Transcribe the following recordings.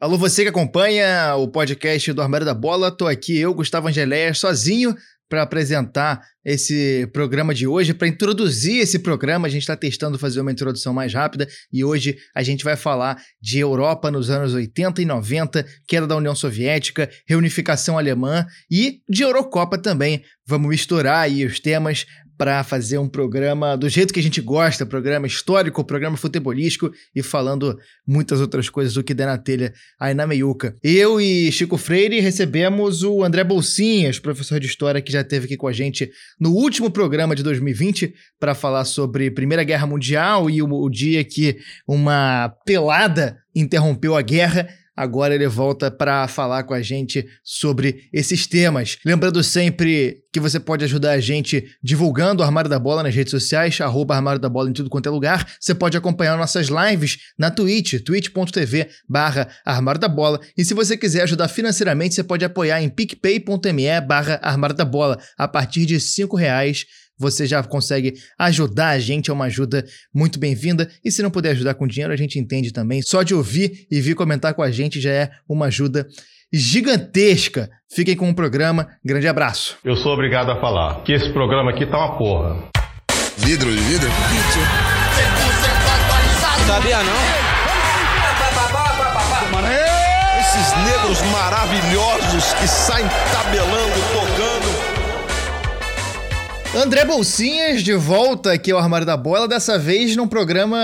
Alô, você que acompanha o podcast do Armário da Bola, tô aqui eu, Gustavo Angeléia, sozinho para apresentar esse programa de hoje, para introduzir esse programa. A gente está testando fazer uma introdução mais rápida e hoje a gente vai falar de Europa nos anos 80 e 90, queda da União Soviética, reunificação alemã e de Eurocopa também. Vamos misturar aí os temas para fazer um programa do jeito que a gente gosta, programa histórico, programa futebolístico e falando muitas outras coisas do que der na telha aí na meiuca. Eu e Chico Freire recebemos o André Bolsinhas, professor de história que já esteve aqui com a gente no último programa de 2020 para falar sobre Primeira Guerra Mundial e o, o dia que uma pelada interrompeu a guerra agora ele volta para falar com a gente sobre esses temas. Lembrando sempre que você pode ajudar a gente divulgando o Armário da Bola nas redes sociais, arroba Armário da Bola em tudo quanto é lugar. Você pode acompanhar nossas lives na Twitch, twitch.tv barra Armário da Bola. E se você quiser ajudar financeiramente, você pode apoiar em picpay.me barra Armário da Bola. A partir de cinco reais você já consegue ajudar a gente, é uma ajuda muito bem-vinda. E se não puder ajudar com dinheiro, a gente entende também. Só de ouvir e vir comentar com a gente já é uma ajuda gigantesca. Fiquem com o programa. Grande abraço. Eu sou obrigado a falar que esse programa aqui tá uma porra. Vidro de vidro? Sabia não? Esses negros maravilhosos que saem tabelando, tocando. André Bolsinhas de volta aqui ao Armário da Bola, dessa vez num programa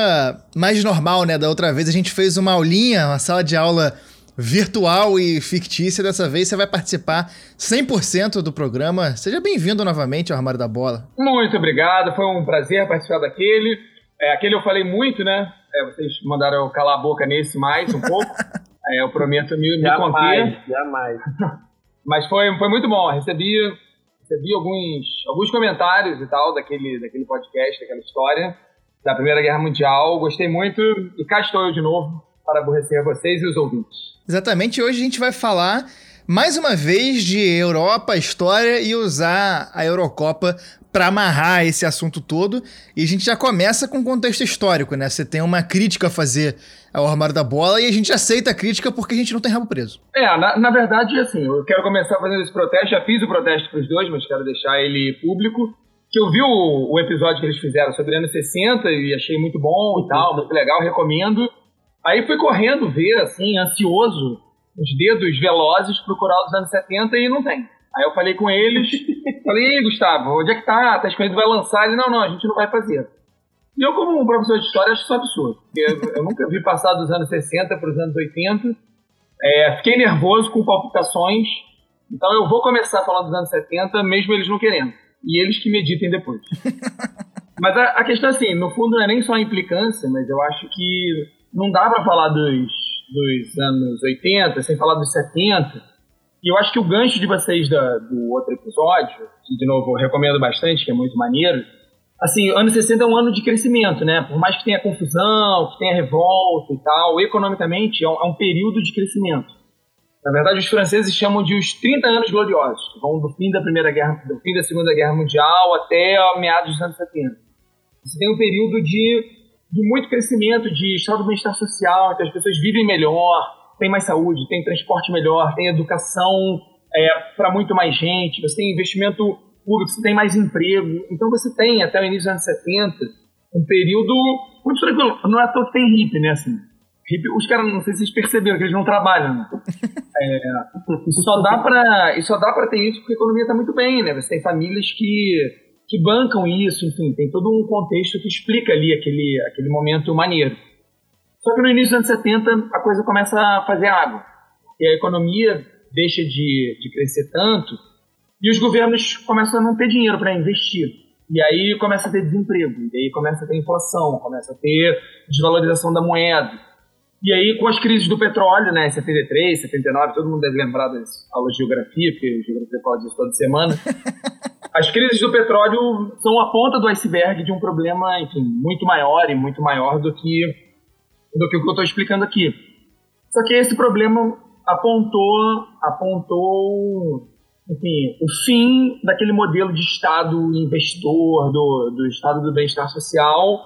mais normal, né? Da outra vez a gente fez uma aulinha, uma sala de aula virtual e fictícia. Dessa vez você vai participar 100% do programa. Seja bem-vindo novamente ao Armário da Bola. Muito obrigado, foi um prazer participar daquele. É, aquele eu falei muito, né? É, vocês mandaram eu calar a boca nesse mais um pouco. é, eu prometo me, me Jamais, conter. jamais. Mas foi, foi muito bom. Recebi, recebi alguns, alguns comentários e tal daquele, daquele podcast, daquela história da Primeira Guerra Mundial. Gostei muito e cá estou eu de novo para aborrecer vocês e os ouvintes. Exatamente, hoje a gente vai falar mais uma vez de Europa, história e usar a Eurocopa para amarrar esse assunto todo. E a gente já começa com contexto histórico, né? Você tem uma crítica a fazer ao armário da bola e a gente aceita a crítica porque a gente não tem rabo preso. É, na, na verdade, assim, eu quero começar fazendo esse protesto. Já fiz o protesto para os dois, mas quero deixar ele público. Que eu vi o, o episódio que eles fizeram sobre anos 60 e achei muito bom e tal, muito legal, recomendo. Aí fui correndo ver, assim, ansioso, os dedos velozes, procurar os anos 70 e não tem. Aí eu falei com eles, falei, Ei, Gustavo, onde é que tá? Tá escolhendo vai lançar? Ele, não, não, a gente não vai fazer. E eu, como um professor de história, acho isso um absurdo. Eu, eu nunca vi passar dos anos 60 para os anos 80. É, fiquei nervoso com palpitações. Então eu vou começar falando dos anos 70, mesmo eles não querendo. E eles que meditem depois. mas a, a, questão, assim, no fundo não é nem só a implicância, mas eu acho que não dá para falar dos, dos anos 80 sem falar dos 70. E eu acho que o gancho de vocês da, do outro episódio, que de novo eu recomendo bastante, que é muito maneiro, assim, anos 60 é um ano de crescimento, né? Por mais que tenha confusão, que tenha revolta e tal, economicamente é um, é um período de crescimento. Na verdade, os franceses chamam de os 30 anos gloriosos, que vão do fim da Primeira Guerra, do fim da Segunda Guerra Mundial até meados dos anos 70. Você tem um período de, de muito crescimento, de estado de bem-estar social, então as pessoas vivem melhor, tem mais saúde, tem transporte melhor, tem educação é, para muito mais gente, você tem investimento público, você tem mais emprego. Então você tem, até o início dos anos 70, um período muito tranquilo. Não é à toa que tem hippie, né? Assim, hippie, os caras, não sei se vocês perceberam, que eles não trabalham. Né? É, isso só dá para só dá para ter isso porque a economia está muito bem, né? Você tem famílias que, que bancam isso, enfim, tem todo um contexto que explica ali aquele, aquele momento maneiro. Só que no início dos anos 70 a coisa começa a fazer água. E a economia deixa de, de crescer tanto e os governos começam a não ter dinheiro para investir. E aí começa a ter desemprego, e aí começa a ter inflação, começa a ter desvalorização da moeda. E aí, com as crises do petróleo, né, 73, 79, todo mundo deve lembrar das aulas de geografia, porque geografia fala disso toda semana. As crises do petróleo são a ponta do iceberg de um problema, enfim, muito maior e muito maior do que, do que o que eu estou explicando aqui. Só que esse problema apontou, apontou enfim, o fim daquele modelo de Estado investidor, do, do Estado do bem-estar social,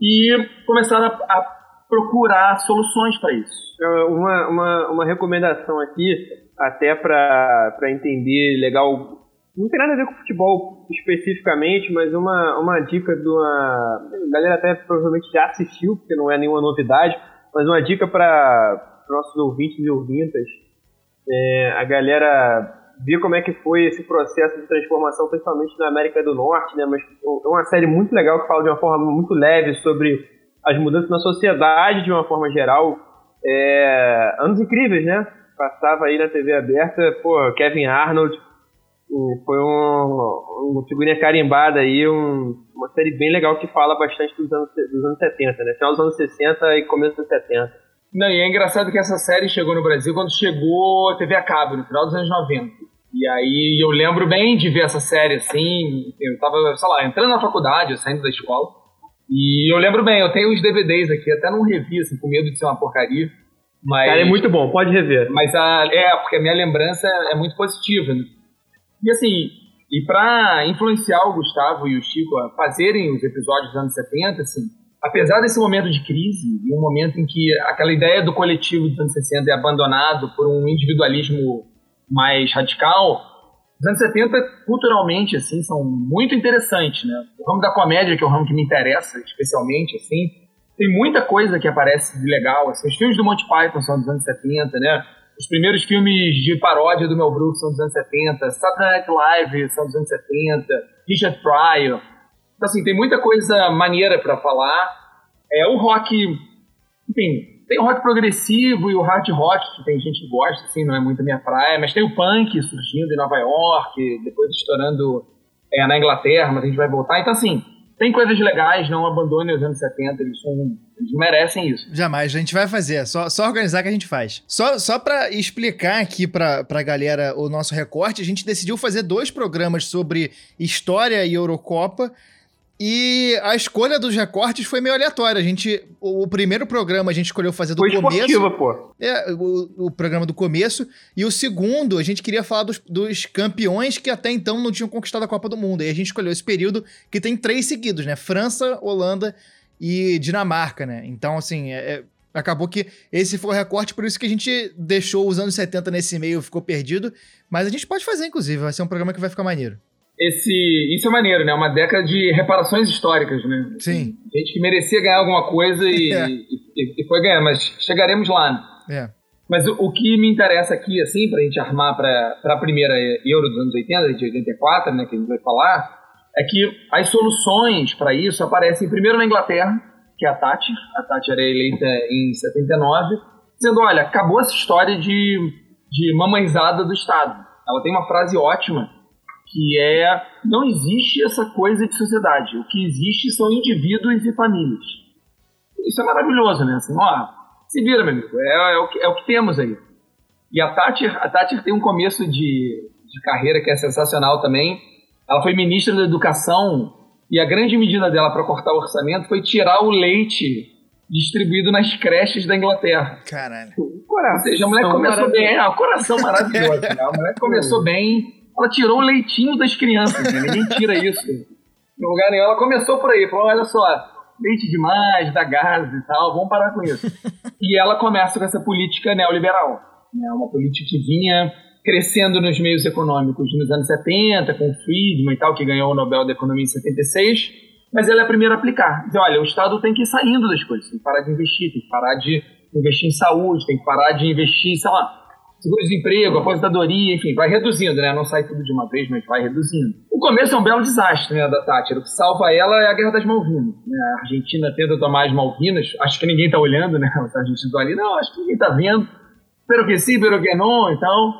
e começaram a, a procurar soluções para isso. Uma, uma, uma recomendação aqui, até para entender legal, não tem nada a ver com futebol especificamente, mas uma, uma dica de uma. A galera até provavelmente já assistiu, porque não é nenhuma novidade, mas uma dica para nossos ouvintes e ouvintas. É, a galera ver como é que foi esse processo de transformação, principalmente na América do Norte, né? Mas é uma série muito legal que fala de uma forma muito leve sobre as mudanças na sociedade de uma forma geral. É, anos incríveis, né? Passava aí na TV aberta, pô, Kevin Arnold, foi um, uma figurinha carimbada aí, um, uma série bem legal que fala bastante dos anos, dos anos 70, né? Final dos anos 60 e começo dos 70. Não, e é engraçado que essa série chegou no Brasil quando chegou TV a cabo, no final dos anos 90. E aí eu lembro bem de ver essa série, assim, eu tava, sei lá, entrando na faculdade, saindo da escola. E eu lembro bem, eu tenho uns DVDs aqui, até não revi, assim, com medo de ser uma porcaria. Mas, Cara, é muito bom, pode rever. Mas a, é, porque a minha lembrança é muito positiva, né? E assim, e para influenciar o Gustavo e o Chico a fazerem os episódios dos anos 70, assim, apesar desse momento de crise, e um momento em que aquela ideia do coletivo dos anos 60 é abandonado por um individualismo mais radical, os anos 70, culturalmente, assim, são muito interessantes, né? O ramo da comédia, que é o ramo que me interessa especialmente, assim, tem muita coisa que aparece de legal, assim. Os filmes do Monty Python são dos anos 70, né? Os primeiros filmes de paródia do Mel Brooks são dos anos 70, Saturday Night Live são dos anos 70, Richard Pryor. Então, assim, tem muita coisa maneira para falar. É o rock, enfim, tem o rock progressivo e o hard rock, que tem gente que gosta, assim, não é muito minha praia, mas tem o punk surgindo em Nova York, depois estourando é, na Inglaterra, mas a gente vai voltar. Então, assim, tem coisas legais, não abandone os anos 70, eles, são, eles merecem isso. Jamais, a gente vai fazer, só, só organizar que a gente faz. Só, só para explicar aqui pra, pra galera o nosso recorte, a gente decidiu fazer dois programas sobre história e Eurocopa, e a escolha dos recortes foi meio aleatória. A gente, o, o primeiro programa a gente escolheu fazer do foi começo. Esportiva, pô. É, o, o, programa do começo. E o segundo, a gente queria falar dos, dos, campeões que até então não tinham conquistado a Copa do Mundo. E a gente escolheu esse período que tem três seguidos, né? França, Holanda e Dinamarca, né? Então, assim, é, é, acabou que esse foi o recorte, por isso que a gente deixou os anos 70 nesse meio, ficou perdido. Mas a gente pode fazer, inclusive, vai ser um programa que vai ficar maneiro esse isso é maneiro, né? Uma década de reparações históricas, né? Sim. Gente que merecia ganhar alguma coisa e, é. e, e foi ganhando, mas chegaremos lá. Né? É. Mas o, o, que me interessa aqui, assim, pra gente armar para a primeira Euro dos anos 80, de 84, né, que a gente vai falar, é que as soluções para isso aparecem primeiro na Inglaterra, que é a Thatcher. A Thatcher era eleita em 79, dizendo, olha, acabou essa história de, de mamãezada do Estado. Ela tem uma frase ótima, que é não existe essa coisa de sociedade. O que existe são indivíduos e famílias. Isso é maravilhoso, né? Assim, ó, se vira, meu amigo. É, é, o, que, é o que temos aí. E a Thatcher, a Thatcher tem um começo de, de carreira que é sensacional também. Ela foi ministra da Educação e a grande medida dela para cortar o orçamento foi tirar o leite distribuído nas creches da Inglaterra. Caralho. Coração Ou seja, a mulher começou bem. É, o coração maravilhoso. Né? A mulher começou bem ela tirou o leitinho das crianças, né? ninguém tira isso. No lugar nenhum, ela começou por aí, falou, olha só, leite demais, dá gás e tal, vamos parar com isso. e ela começa com essa política neoliberal, né? uma política que vinha crescendo nos meios econômicos nos anos 70, com o Friedman e tal, que ganhou o Nobel da Economia em 76, mas ela é a primeira a aplicar. Dizer, olha, o Estado tem que ir saindo das coisas, tem que parar de investir, tem que parar de investir em saúde, tem que parar de investir, sei lá, seguro-desemprego, aposentadoria, enfim, vai reduzindo, né? Não sai tudo de uma vez, mas vai reduzindo. O começo é um belo desastre, né, da Thatcher. O que salva ela é a Guerra das Malvinas. Né? A Argentina tenta tomar as Malvinas, acho que ninguém está olhando, né? Os argentinos estão ali, não, acho que ninguém está vendo. Pero que sim, pero que não, então...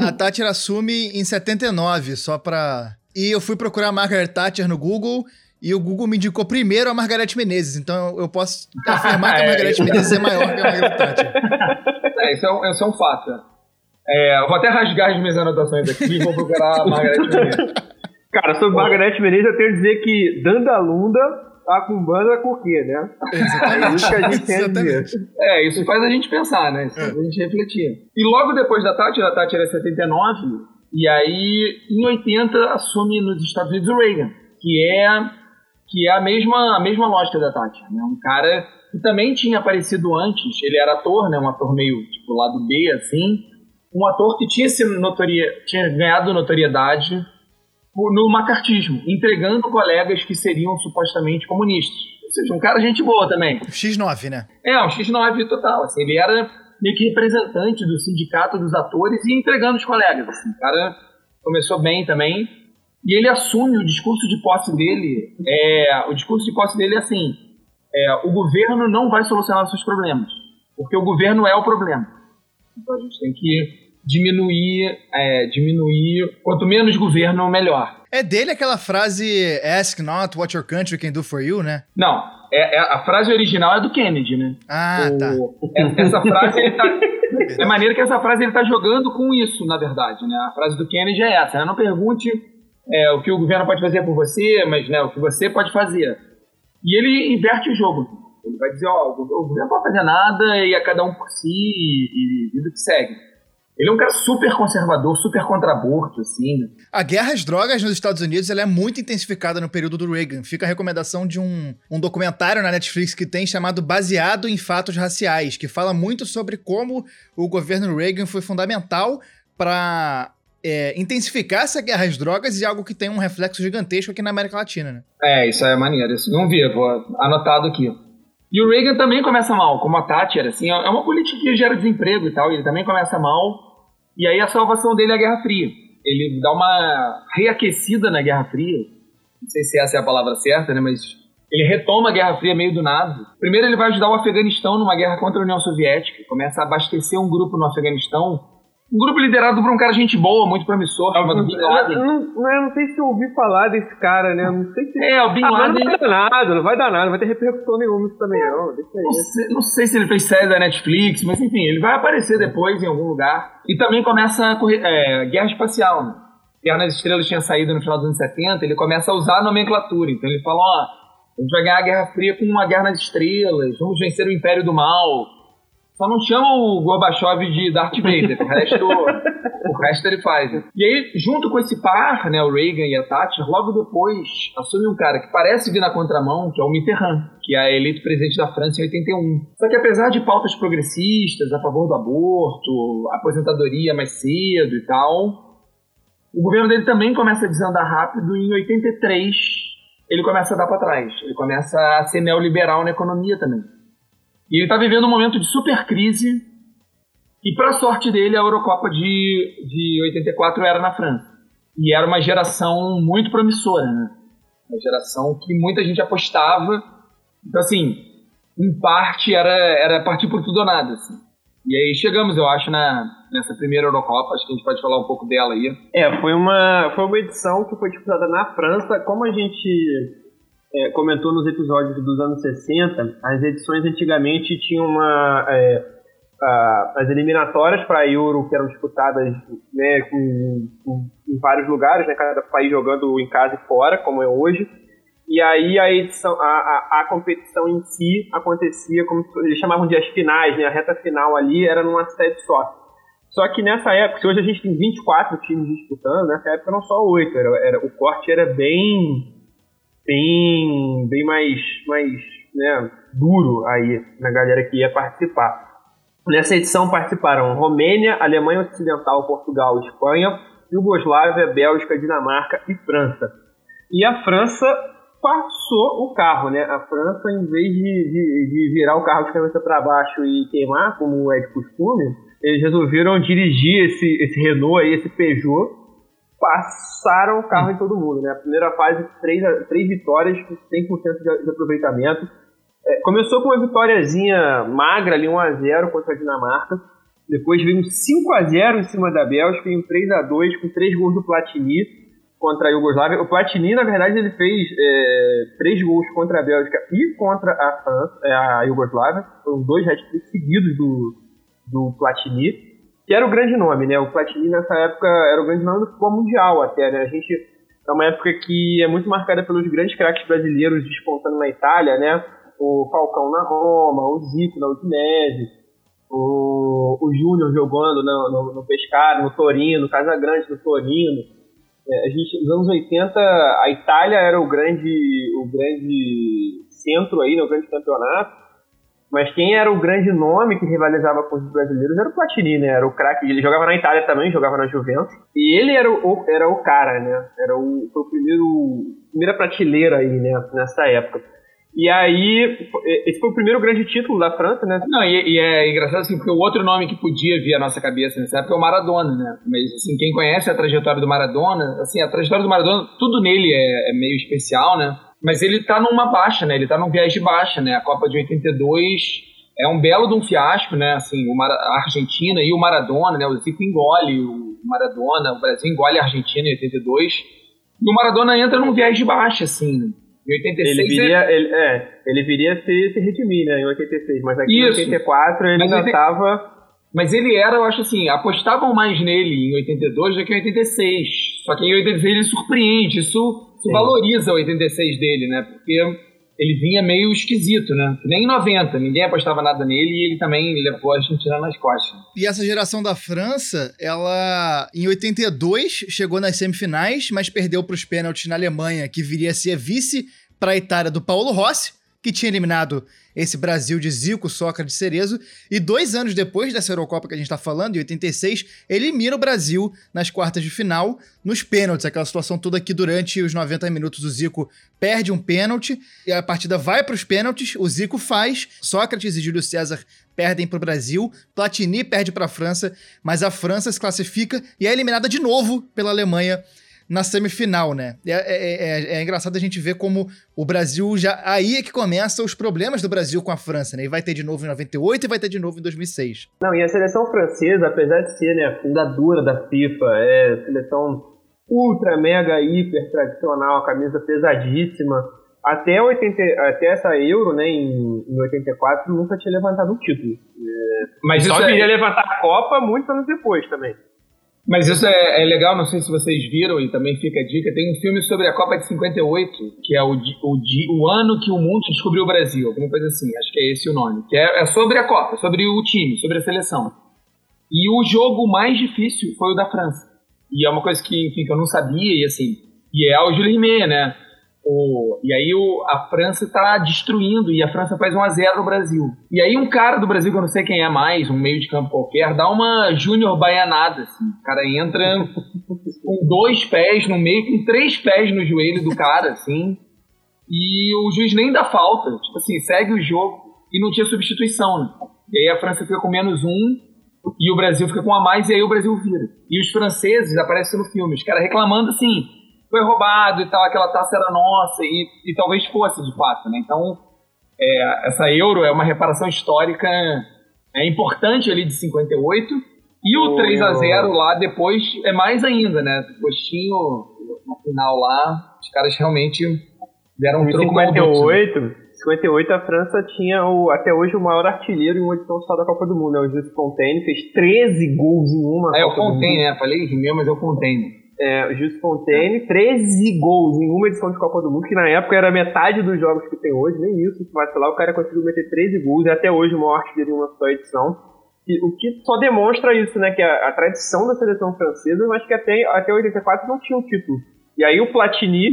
a Thatcher assume em 79, só pra... E eu fui procurar a Margaret Thatcher no Google e o Google me indicou primeiro a Margareth Menezes, então eu posso afirmar que a Margareth Menezes é maior que a Margaret Thatcher. É, isso é um, isso é um fato. É, eu vou até rasgar as minhas anotações aqui e vou procurar a Margareth Menezes. Cara, sobre Pô. Margareth Menezes, eu tenho que dizer que Dandalunda tá com banda com o quê, né? Exatamente. É isso que a gente tem a dizer. É, isso faz a gente pensar, né? Isso é. faz a gente refletir. E logo depois da Tati, a Tati era 79, e aí em 80 assume nos Estados Unidos o Reagan, que é que é a mesma, a mesma lógica da Tati. Né? Um cara que também tinha aparecido antes, ele era ator, né, um ator meio tipo lado B, assim, um ator que tinha, notoria, tinha ganhado notoriedade no macartismo, entregando colegas que seriam supostamente comunistas. Ou seja, um cara gente boa também. X9, né? É, um X9 total. Assim, ele era meio que representante do sindicato dos atores e entregando os colegas. Assim, o cara começou bem também. E ele assume o discurso de posse dele. É, o discurso de posse dele é assim: é, o governo não vai solucionar seus problemas, porque o governo é o problema. Então a gente tem que diminuir, é, diminuir. Quanto menos governo, melhor. É dele aquela frase Ask not what your country can do for you, né? Não, é, é a frase original é do Kennedy, né? Ah, o, tá. É, essa frase ele tá. é maneira que essa frase ele tá jogando com isso, na verdade, né? A frase do Kennedy é essa, né? Não pergunte é, o que o governo pode fazer por você, mas né, o que você pode fazer. E ele inverte o jogo. Ele vai dizer, ó, o governo não pode fazer nada e a cada um por si e, e, e do que segue. Ele é um cara super conservador, super contra-aborto, assim. Né? A guerra às drogas nos Estados Unidos ela é muito intensificada no período do Reagan. Fica a recomendação de um, um documentário na Netflix que tem chamado Baseado em Fatos Raciais, que fala muito sobre como o governo Reagan foi fundamental para é, intensificar essa guerra às drogas e algo que tem um reflexo gigantesco aqui na América Latina, né? É, isso é maneiro. Isso não vi, vou anotado aqui. E o Reagan também começa mal, como a Thatcher, assim, é uma política que gera desemprego e tal, ele também começa mal. E aí a salvação dele é a Guerra Fria. Ele dá uma reaquecida na Guerra Fria. Não sei se essa é a palavra certa, né? Mas ele retoma a Guerra Fria meio do nada. Primeiro ele vai ajudar o Afeganistão numa guerra contra a União Soviética. Começa a abastecer um grupo no Afeganistão um grupo liderado por um cara gente boa, muito promissor, chamado Bin Laden. Eu não, não, não sei se eu ouvi falar desse cara, né? Não sei se... É, o Bin ah, Laden... Não vai dar nada, não vai dar nada, não vai ter repercussão nenhuma isso também, não. Deixa aí. Não sei, não sei se ele fez série da Netflix, mas enfim, ele vai aparecer depois em algum lugar. E também começa a correr, é, Guerra Espacial, né? Guerra nas Estrelas tinha saído no final dos anos 70, ele começa a usar a nomenclatura. Então ele fala, ó, a gente vai ganhar a Guerra Fria com uma Guerra nas Estrelas, vamos vencer o Império do Mal só não chama o Gorbachev de Darth Vader, o resto, o resto ele faz. E aí, junto com esse par, né, o Reagan e a Thatcher, logo depois assume um cara que parece vir na contramão, que é o Mitterrand, que é eleito presidente da França em 81. Só que apesar de pautas progressistas, a favor do aborto, aposentadoria mais cedo e tal, o governo dele também começa a desandar rápido e em 83 ele começa a dar para trás. Ele começa a ser neoliberal na economia também. E ele está vivendo um momento de super crise. E, para sorte dele, a Eurocopa de, de 84 era na França. E era uma geração muito promissora, né? Uma geração que muita gente apostava. Então, assim, em parte era, era partir por tudo ou nada. Assim. E aí chegamos, eu acho, na, nessa primeira Eurocopa. Acho que a gente pode falar um pouco dela aí. É, foi uma, foi uma edição que foi disputada na França. Como a gente é, comentou nos episódios dos anos 60, as edições antigamente tinham uma. É, a, as eliminatórias para Euro que eram disputadas né, com, com, em vários lugares, né, cada país jogando em casa e fora, como é hoje. E aí a edição, a, a, a competição em si acontecia como eles chamavam de as finais, né, a reta final ali era numa sede só. Só que nessa época, se hoje a gente tem 24 times disputando, nessa época eram só 8, era, era, o corte era bem bem, bem mais, mais né, duro aí na galera que ia participar. Nessa edição participaram Romênia, Alemanha Ocidental, Portugal, Espanha, Iugoslávia, Bélgica, Dinamarca e França. E a França passou o carro, né? A França, em vez de, de, de virar o carro de cabeça para baixo e queimar, como é de costume, eles resolveram dirigir esse, esse Renault aí, esse Peugeot, passaram o carro em todo mundo, né? A primeira fase, três, três vitórias com 100% de, de aproveitamento. É, começou com uma vitóriazinha magra ali, 1x0 contra a Dinamarca. Depois veio um 5x0 em cima da Bélgica e um 3x2 com três gols do Platini contra a Iugoslávia. O Platini, na verdade, ele fez é, três gols contra a Bélgica e contra a França, é, a Iugoslávia. Foram dois hat-tricks seguidos do, do Platini que era o grande nome, né? O Platini nessa época era o grande nome do futebol mundial até, né? A gente é uma época que é muito marcada pelos grandes craques brasileiros despontando na Itália, né? O Falcão na Roma, o Zico na Udinese, o, o Júnior jogando no, no, no Pescara, no Torino, Casagrande no Torino. É, a gente, nos anos 80, a Itália era o grande, o grande centro aí, né, o grande campeonato. Mas quem era o grande nome que rivalizava com os brasileiros era o Platini, né? Era o craque. Ele jogava na Itália também, jogava na Juventus. E ele era o, era o cara, né? Era o, foi o primeiro, primeira prateleira aí, né? Nessa época. E aí, esse foi o primeiro grande título da França, né? Não, e, e, é engraçado assim, porque o outro nome que podia vir à nossa cabeça nessa época é o Maradona, né? Mas, assim, quem conhece a trajetória do Maradona, assim, a trajetória do Maradona, tudo nele é, é meio especial, né? Mas ele tá numa baixa, né? Ele tá num viés de baixa, né? A Copa de 82 é um belo de um fiasco, né? Assim, a Argentina e o Maradona, né? O Zico engole o Maradona, o Brasil engole a Argentina em 82. E o Maradona entra num viés de baixa, assim. Em 86 ele viria, é... Ele, é, ele viria se, se redimir, né? Em 86. Mas aqui Isso. em 84 ele já estava... Mas ele era, eu acho assim, apostavam mais nele em 82 do que em 86. Só que em 86 ele surpreende. Isso Sim. valoriza o 86 dele, né? Porque ele vinha meio esquisito, né? Nem em 90, ninguém apostava nada nele e ele também levou a Argentina nas costas. E essa geração da França, ela em 82 chegou nas semifinais, mas perdeu para os pênaltis na Alemanha, que viria a ser vice para a Itália do Paulo Rossi que tinha eliminado esse Brasil de Zico, Sócrates Cerezo, e dois anos depois dessa Eurocopa que a gente está falando, em 86, elimina o Brasil nas quartas de final, nos pênaltis, aquela situação toda que durante os 90 minutos o Zico perde um pênalti, e a partida vai para os pênaltis, o Zico faz, Sócrates e Júlio César perdem para o Brasil, Platini perde para a França, mas a França se classifica e é eliminada de novo pela Alemanha na semifinal, né? É, é, é, é, engraçado a gente ver como o Brasil já. Aí é que começa os problemas do Brasil com a França, né? E vai ter de novo em 98 e vai ter de novo em 2006. Não, e a seleção francesa, apesar de ser né, fundadora da FIFA, é seleção ultra, mega, hiper tradicional, camisa pesadíssima. Até, 80, até essa Euro, né, em, em 84, nunca tinha levantado um título. É, Mas só viria é... levantar a Copa muitos anos depois também. Mas isso é, é, legal, não sei se vocês viram, e também fica a dica. Tem um filme sobre a Copa de 58, que é o, o, o ano que o mundo descobriu o Brasil, alguma coisa assim, acho que é esse o nome. Que é, é sobre a Copa, sobre o time, sobre a seleção. E o jogo mais difícil foi o da França. E é uma coisa que, enfim, que eu não sabia, e assim, e é o Júlio Rimet, né? O, e aí o, a França está destruindo e a França faz 1 a 0 no Brasil. E aí um cara do Brasil, que eu não sei quem é mais, um meio de campo qualquer, dá uma júnior baianada, assim. O cara entra com dois pés no meio, com três pés no joelho do cara, assim. E o juiz nem dá falta. Tipo assim, segue o jogo e não tinha substituição, né? E aí a França fica com menos um e o Brasil fica com a mais e aí o Brasil vira. E os franceses aparecem no filme, os caras reclamando assim foi roubado e tal, aquela taça era nossa, e, e talvez fosse de fato, né? Então, é, essa euro é uma reparação histórica é importante ali de 58, e o oh. 3 a 0 lá depois é mais ainda, né? Postinho no final lá, os caras realmente deram um troco 58, 58 a França tinha o, até hoje o maior artilheiro em uma edição só da Copa do Mundo, né? O Jules Fontaine fez 13 gols em uma É, Copa o Fontaine, né? Falei rimeu, mas é o Fontaine é, Gilles Fontaine, 13 gols em uma edição de Copa do Mundo, que na época era metade dos jogos que tem hoje, nem isso, se vacilar, o cara conseguiu meter 13 gols, e até hoje o maior artilheiro em uma só edição. E, o que só demonstra isso, né, que a, a, tradição da seleção francesa, mas que até, até 84 não tinha um título. E aí o Platini,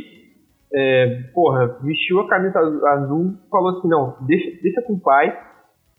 é, porra, vestiu a camisa azul, falou assim, não, deixa, deixa com o pai,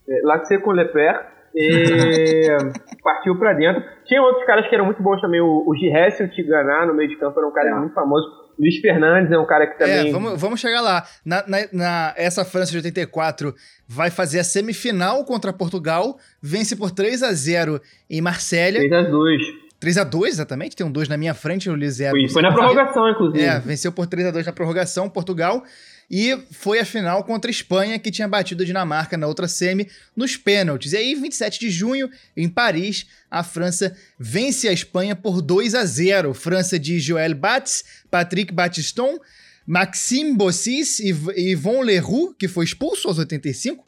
é, lá com le père, e partiu pra dentro. Tinha outros caras que eram muito bons também. O, o Gihesse o Tiganá no meio de campo era um cara é. muito famoso. Luiz Fernandes é um cara que também. É, vamos, vamos chegar lá. Na, na, na, essa França de 84 vai fazer a semifinal contra Portugal, vence por 3 a 0 em Marsella. 3 a 2 3x2, exatamente, tem um 2 na minha frente, o Luiz Foi, foi na prorrogação, inclusive. É, venceu por 3x2 na prorrogação, Portugal. E foi a final contra a Espanha, que tinha batido a Dinamarca na outra semi nos pênaltis. E aí, 27 de junho, em Paris, a França vence a Espanha por 2 a 0. França de Joël Batz, Patrick Battiston, Maxime Bossis e Yvon Leroux, que foi expulso aos 85.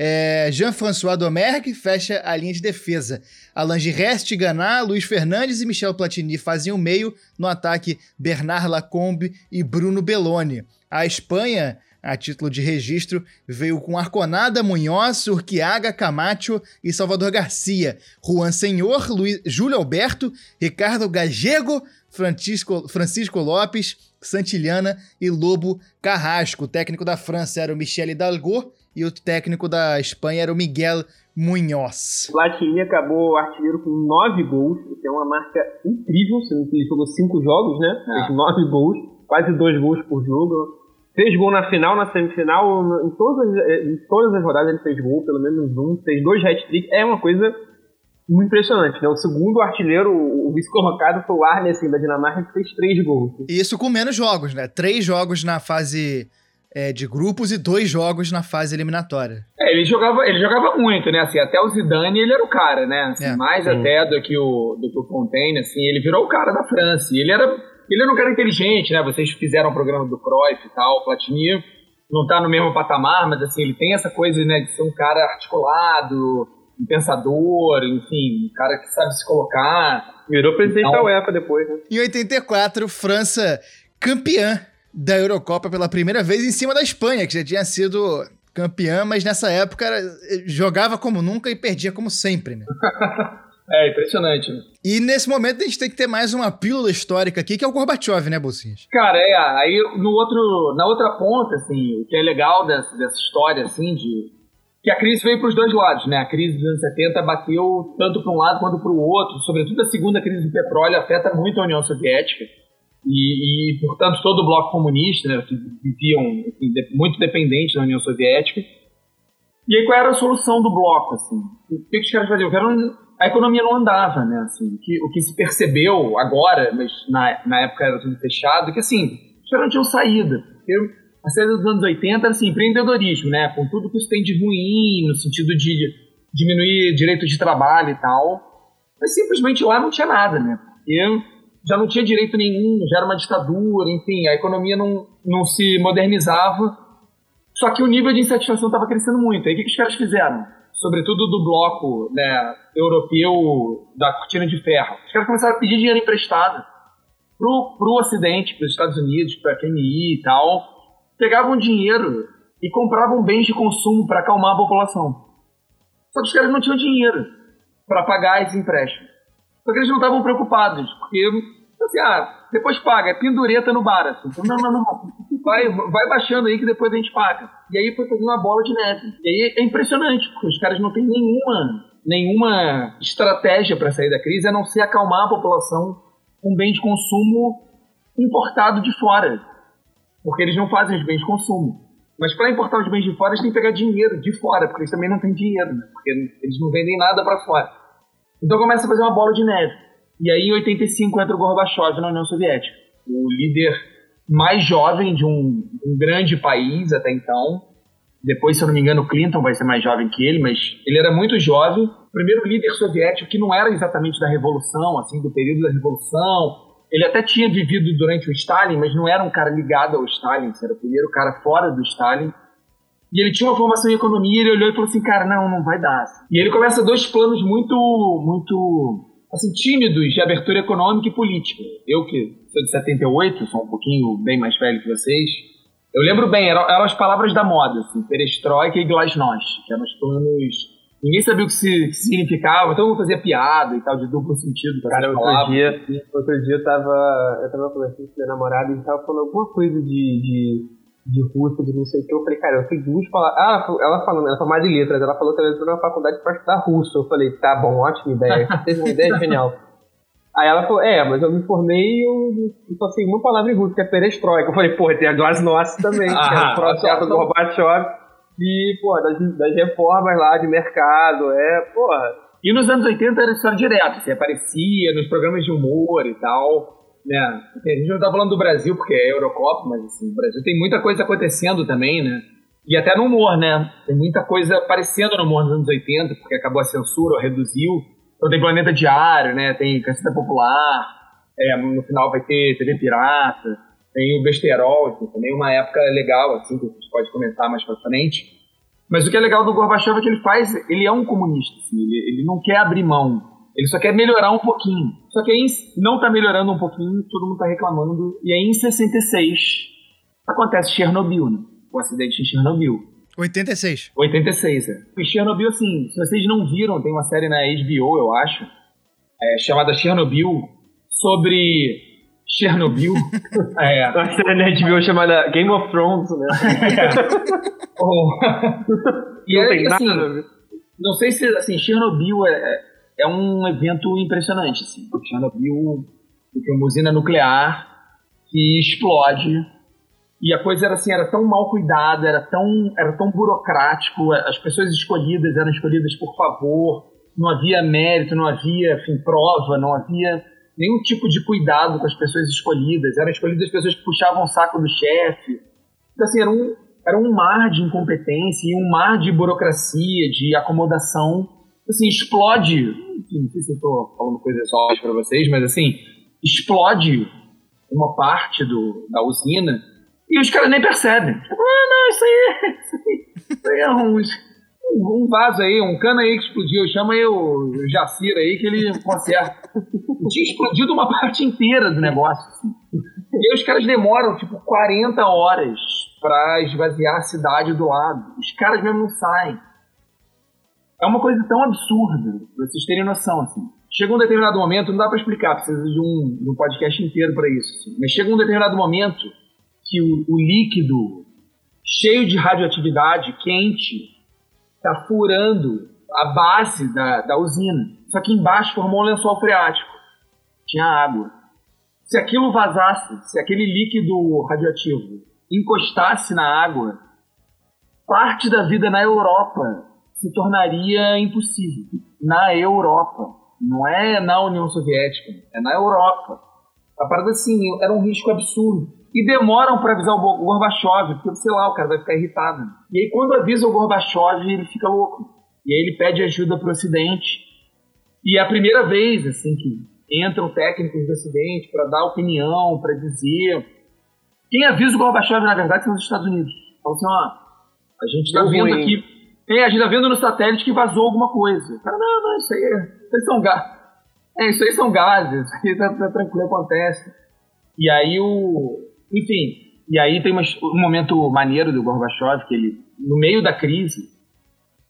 É, Jean-François Domergue fecha a linha de defesa. Alain Giresse, Ganá, Luiz Fernandes e Michel Platini faziam o meio. No ataque, Bernard Lacombe e Bruno Belloni. A Espanha, a título de registro, veio com Arconada, Munhoz, Urquiaga, Camacho e Salvador Garcia, Juan Senhor, Luiz, Júlio Alberto, Ricardo Gallego, Francisco, Francisco Lopes, Santillana e Lobo Carrasco. O técnico da França era o Michel Hidalgo e o técnico da Espanha era o Miguel Munhoz. Platini acabou artilheiro com nove gols, que é uma marca incrível, sendo que ele jogou cinco jogos, né? É. Fez nove gols, quase dois gols por jogo. Fez gol na final, na semifinal, em todas, as- em todas as rodadas ele fez gol, pelo menos um, fez dois hat-tricks. É uma coisa muito impressionante, né? O segundo artilheiro, o o vice-colocado, foi o Arne, assim, da Dinamarca, que fez três gols. E isso com menos jogos, né? Três jogos na fase é, de grupos e dois jogos na fase eliminatória. É, ele jogava, ele jogava muito, né? Assim, até o Zidane ele era o cara, né? Assim, É, mais sim. até do que o do que o Fontaine, assim, ele virou o cara da França. E ele era ele era um cara inteligente, né? Vocês fizeram o programa do Cruyff e tal, o Platini não tá no mesmo patamar, mas assim, ele tem essa coisa, né, de ser um cara articulado, um pensador, enfim, um cara que sabe se colocar. Virou presidente Então- da UEFA depois, né? Em 84, França campeã da Eurocopa pela primeira vez em cima da Espanha, que já tinha sido campeã, mas nessa época era- jogava como nunca e perdia como sempre, né? É impressionante. né? E nesse momento a gente tem que ter mais uma pílula histórica aqui, que é o Gorbachev, né, Bolsinhas? Cara, é, aí no outro, na outra ponta, assim, o que é legal dessa, dessa história, assim, de que a crise veio para os dois lados, né? A crise dos anos 70 bateu tanto para um lado quanto para o outro, sobretudo a segunda crise do petróleo afeta muito a União Soviética e, e, portanto, todo o bloco comunista, né, que viviam muito dependentes da União Soviética. E aí qual era a solução do bloco, assim? O que, que os caras faziam? O cara não- a economia não andava, né? Assim, o, que, o que se percebeu agora, mas na, na época era tudo fechado, que assim, os não tinham saída. Porque a saída dos anos 80 era assim, empreendedorismo, né? Com tudo que isso tem de ruim, no sentido de diminuir direito de trabalho e tal. Mas simplesmente lá não tinha nada, né? Porque já não tinha direito nenhum, já era uma ditadura, enfim, a economia não, não se modernizava. Só que o nível de insatisfação estava crescendo muito. Aí o que, que os caras fizeram? Sobretudo do bloco né, europeu da cortina de ferro. Os caras começaram a pedir dinheiro emprestado pro, pro Ocidente, para os Estados Unidos, para a FMI e tal. Pegavam dinheiro e compravam bens de consumo para acalmar a população. Só que os caras não tinham dinheiro para pagar esses empréstimos. Só que eles não estavam preocupados, porque, assim, ah, depois paga, é pendureta no bar, assim. Então, Não, não, não, vai, vai baixando aí que depois a gente paga. E aí foi fazendo uma bola de neve. E aí é impressionante, porque os caras não têm nenhuma, nenhuma estratégia para sair da crise, a não ser acalmar a população com bem de consumo importado de fora. Porque eles não fazem os bens de consumo. Mas para importar os bens de fora, eles têm que pegar dinheiro de fora, porque eles também não têm dinheiro, né? Porque eles não vendem nada para fora. Então começa a fazer uma bola de neve. E aí, em 85, entra o Gorbachev na União Soviética. O líder mais jovem de um, um grande país até então. Depois, se eu não me engano, Clinton vai ser mais jovem que ele, mas ele era muito jovem. Primeiro líder soviético que não era exatamente da Revolução, assim, do período da Revolução. Ele até tinha vivido durante o Stalin, mas não era um cara ligado ao Stalin, era o primeiro cara fora do Stalin. E ele tinha uma formação em economia, ele olhou e falou assim, cara, não, não vai dar. E ele começa dois planos muito, muito, assim, tímidos de abertura econômica e política. Eu que sou de 78, sou um pouquinho bem mais velho que vocês, eu lembro bem, eram, eram as palavras da moda, assim, perestroika e glasnost, que eram os planos... Ninguém sabia o que, se, que significava, então eu fazia piada e tal, de duplo sentido. Cara, outro palavras. dia, outro dia eu tava, eu tava conversando com meu namorado e ele tava falando alguma coisa de, de, de Rússia, de não sei o que. Eu falei, cara, eu sei duas palavras. Ah, ela falou- ela falando, ela falou mais de letras, ela falou que ela entrou na faculdade pra estudar russo. Eu falei, tá bom, ótima ideia. Teve uma ideia genial. Aí ela falou, é, mas eu me formei e eu, eu só sei uma palavra em russo, que é perestroika. Eu falei, pô, tem a Glasnost também, que é Ah, o processo do Gorbachev. E, pô, das, das reformas lá de mercado, é, porra, E nos anos 80 era história direta, você aparecia nos programas de humor e tal, Assim, A gente não tá falando do Brasil porque é Eurocopa, mas assim, o Brasil tem muita coisa acontecendo também, né? E até no humor, né? Tem muita coisa aparecendo no humor nos anos 80, porque acabou a censura, ou reduziu. Então tem Planeta Diário, né? Tem Caceta Popular, é, no final vai ter TV Pirata, tem o Besterol, assim, também uma época legal, assim, que a gente pode comentar mais pra frente. Mas o que é legal do Gorbachev é que ele faz, ele é um comunista, assim, ele, ele não quer abrir mão, ele só quer melhorar um pouquinho. Só que aí não tá melhorando um pouquinho, todo mundo tá reclamando. E aí em 66 acontece Chernobyl, né? O acidente em Chernobyl. 86. 86, é. E Chernobyl, assim, se vocês não viram, tem uma série na HBO, eu acho, é, chamada Chernobyl, sobre Chernobyl. é. Uma série na HBO chamada Game of Thrones, né? Oh. E Não é tem que, assim, nada não sei se, assim, Chernobyl é, é um evento impressionante, assim. Chernobyl foi uma usina nuclear que explode e a coisa era assim, era tão mal cuidada, era tão, era tão burocrático, as pessoas escolhidas eram escolhidas por favor, não havia mérito, não havia, enfim, prova, não havia nenhum tipo de cuidado com as pessoas escolhidas, eram escolhidas as pessoas que puxavam o saco do chefe. Então, assim, era um, era um mar de incompetência e um mar de burocracia, de acomodação. Assim, explode. Não sei se eu tô falando coisas óbvias para vocês, mas assim, explode uma parte do, da usina e os caras nem percebem. Tipo, ah, não, isso aí, isso aí, isso aí é um, um, vaso aí, um cano aí que explodiu. Chama aí o Jacir aí que ele conserta. Tinha explodido uma parte inteira do negócio. E aí os caras demoram, tipo, 40 horas pra esvaziar a cidade do lado. Os caras mesmo não saem. É uma coisa tão absurda, pra vocês terem noção, assim. Chega um determinado momento, não dá pra explicar, precisa de um, de um podcast inteiro pra isso. assim. Mas chega um determinado momento que o, o líquido cheio de radioatividade, quente, tá furando a base da, da usina. Só que embaixo formou um lençol freático. Tinha água. Se aquilo vazasse, se aquele líquido radioativo encostasse na água, parte da vida na Europa se tornaria impossível. Na Europa. Não é na União Soviética, é na Europa. A parada assim, era um risco absurdo. E demoram para avisar o Go- Gorbachev, porque sei lá, o cara vai ficar irritado. E aí quando avisa o Gorbachev, ele fica louco. E aí ele pede ajuda pro Ocidente. E é a primeira vez assim que entram técnicos do Ocidente para dar opinião, para dizer. Quem avisa o Gorbachev, na verdade, são os Estados Unidos. Falam assim, ó, a gente tá Deu vendo aqui. É, a gente tá vendo no satélite que vazou alguma coisa. Cara, não, não, isso aí, é- isso aí são gases. É, isso aí são gases, isso aí tá, tá tranquilo, acontece. E aí o. Enfim, e aí tem um momento maneiro do Gorbachev, que ele, no meio da crise,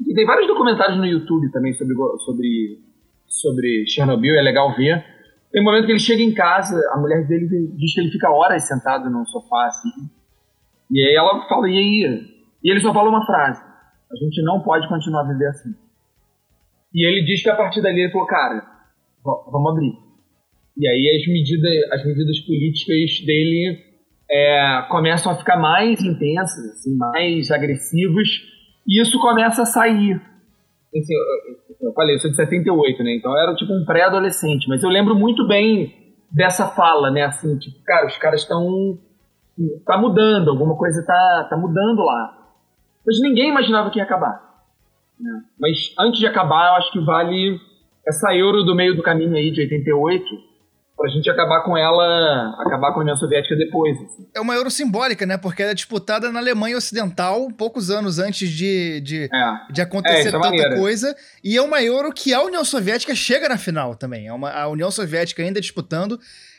e tem vários documentários no YouTube também sobre, sobre, sobre Chernobyl, é legal ver. Tem um momento que ele chega em casa, a mulher dele diz que ele fica horas sentado no sofá, assim. E aí ela fala, e aí? E ele só fala uma frase: A gente não pode continuar a viver assim. E ele diz que a partir dali ele falou, cara, vamos abrir. E aí as medidas, as medidas políticas dele é, começam a ficar mais intensas, assim, mais agressivas, e isso começa a sair. Assim, eu, eu falei, eu sou de 78, né? Então eu era tipo um pré-adolescente, mas eu lembro muito bem dessa fala, né? Assim, tipo, cara, os caras estão. tá mudando, alguma coisa tá, tá mudando lá. Mas ninguém imaginava que ia acabar. né? Mas antes de acabar, eu acho que vale essa euro do meio do caminho aí de 88 pra gente acabar com ela, acabar com a União Soviética depois. assim. É uma euro simbólica, né? Porque ela é disputada na Alemanha Ocidental, poucos anos antes de, de, É. de É, acontecer é tanta coisa. E é uma euro que a União Soviética chega na final também. É uma, a União Soviética ainda disputando.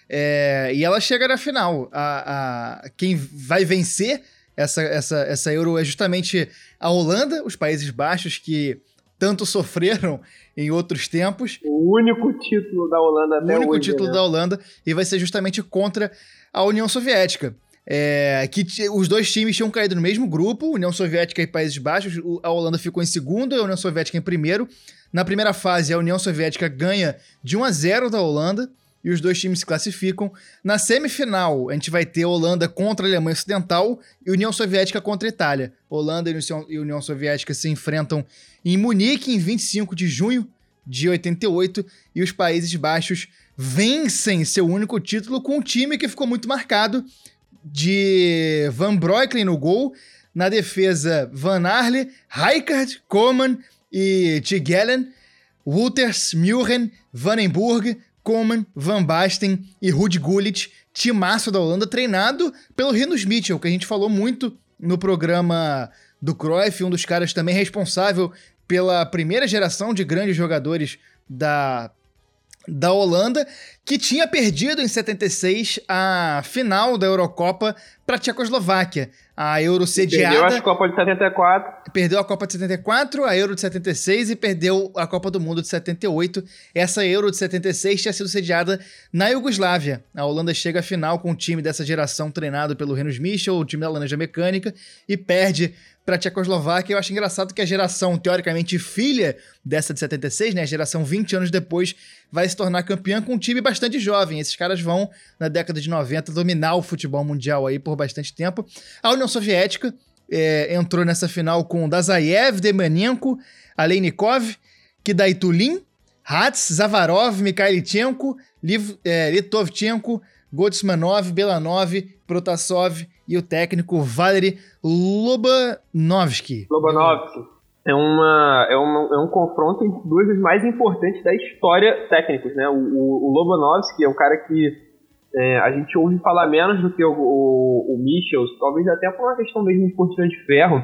é, e ela chega na final. A, a- quem vai vencer essa, essa, essa euro é justamente a Holanda, os Países Baixos, que tanto sofreram em outros tempos. O único título da Holanda o até único hoje, título né? da Holanda, e vai ser justamente contra a União Soviética. É, que os dois times tinham caído no mesmo grupo, União Soviética e Países Baixos. O- a Holanda ficou em segundo e a União Soviética em primeiro. Na primeira fase, a União Soviética ganha de 1 a 0 da Holanda e os dois times se classificam. Na semifinal, a gente vai ter Holanda contra a Alemanha Ocidental e União Soviética contra a Itália. Holanda e União- Soviética se enfrentam em Munique em 25 de junho de 88 e os Países Baixos vencem seu único título com um time que ficou muito marcado de Van Breukelen no gol, na defesa Van Arle, Rijkaard, Koeman e Tigellen, Wouters, Muren, Vandenburg, Koeman, Van Basten e Ruud Gullit, timaço da Holanda, treinado pelo Rinus Mitchell, que a gente falou muito no programa do Cruyff, um dos caras também responsável pela primeira geração de grandes jogadores da, da Holanda, que tinha perdido em 76 a final da Eurocopa para a Tchecoslováquia. A Euro sediada. Perdeu a Copa de 74. Perdeu a Copa de 74, a Euro de 76 e perdeu a Copa do Mundo de 78. Essa Euro de 76 tinha sido sediada na Iugoslávia. A Holanda chega à final com o time dessa geração treinado pelo Renus Michel, o time da Laranja Mecânica, e perde para a Tchecoslováquia. Eu acho engraçado que a geração, teoricamente, filha dessa de 76, né, a geração 20 anos depois, vai se tornar campeã com um time bastante jovem. Esses caras vão, na década de 90, dominar o futebol mundial aí por bastante tempo. A União Soviética é, entrou nessa final com Dazayev, Demanenko, Aleinikov, Kidaitulin, Hats, Zavarov, Mikhailichenko, Liv, é, Litovchenko, Gotsmanov, Belanov, Protasov e o técnico Valery Lobanovsky. Lobanovsky. É, uma, é, uma, é um confronto entre dois dos mais importantes da história técnicos, né? O, o, o Lobanovsky é um cara que é, a gente ouve falar menos do que o, o, o Michels, talvez até por uma questão mesmo de cortina de ferro,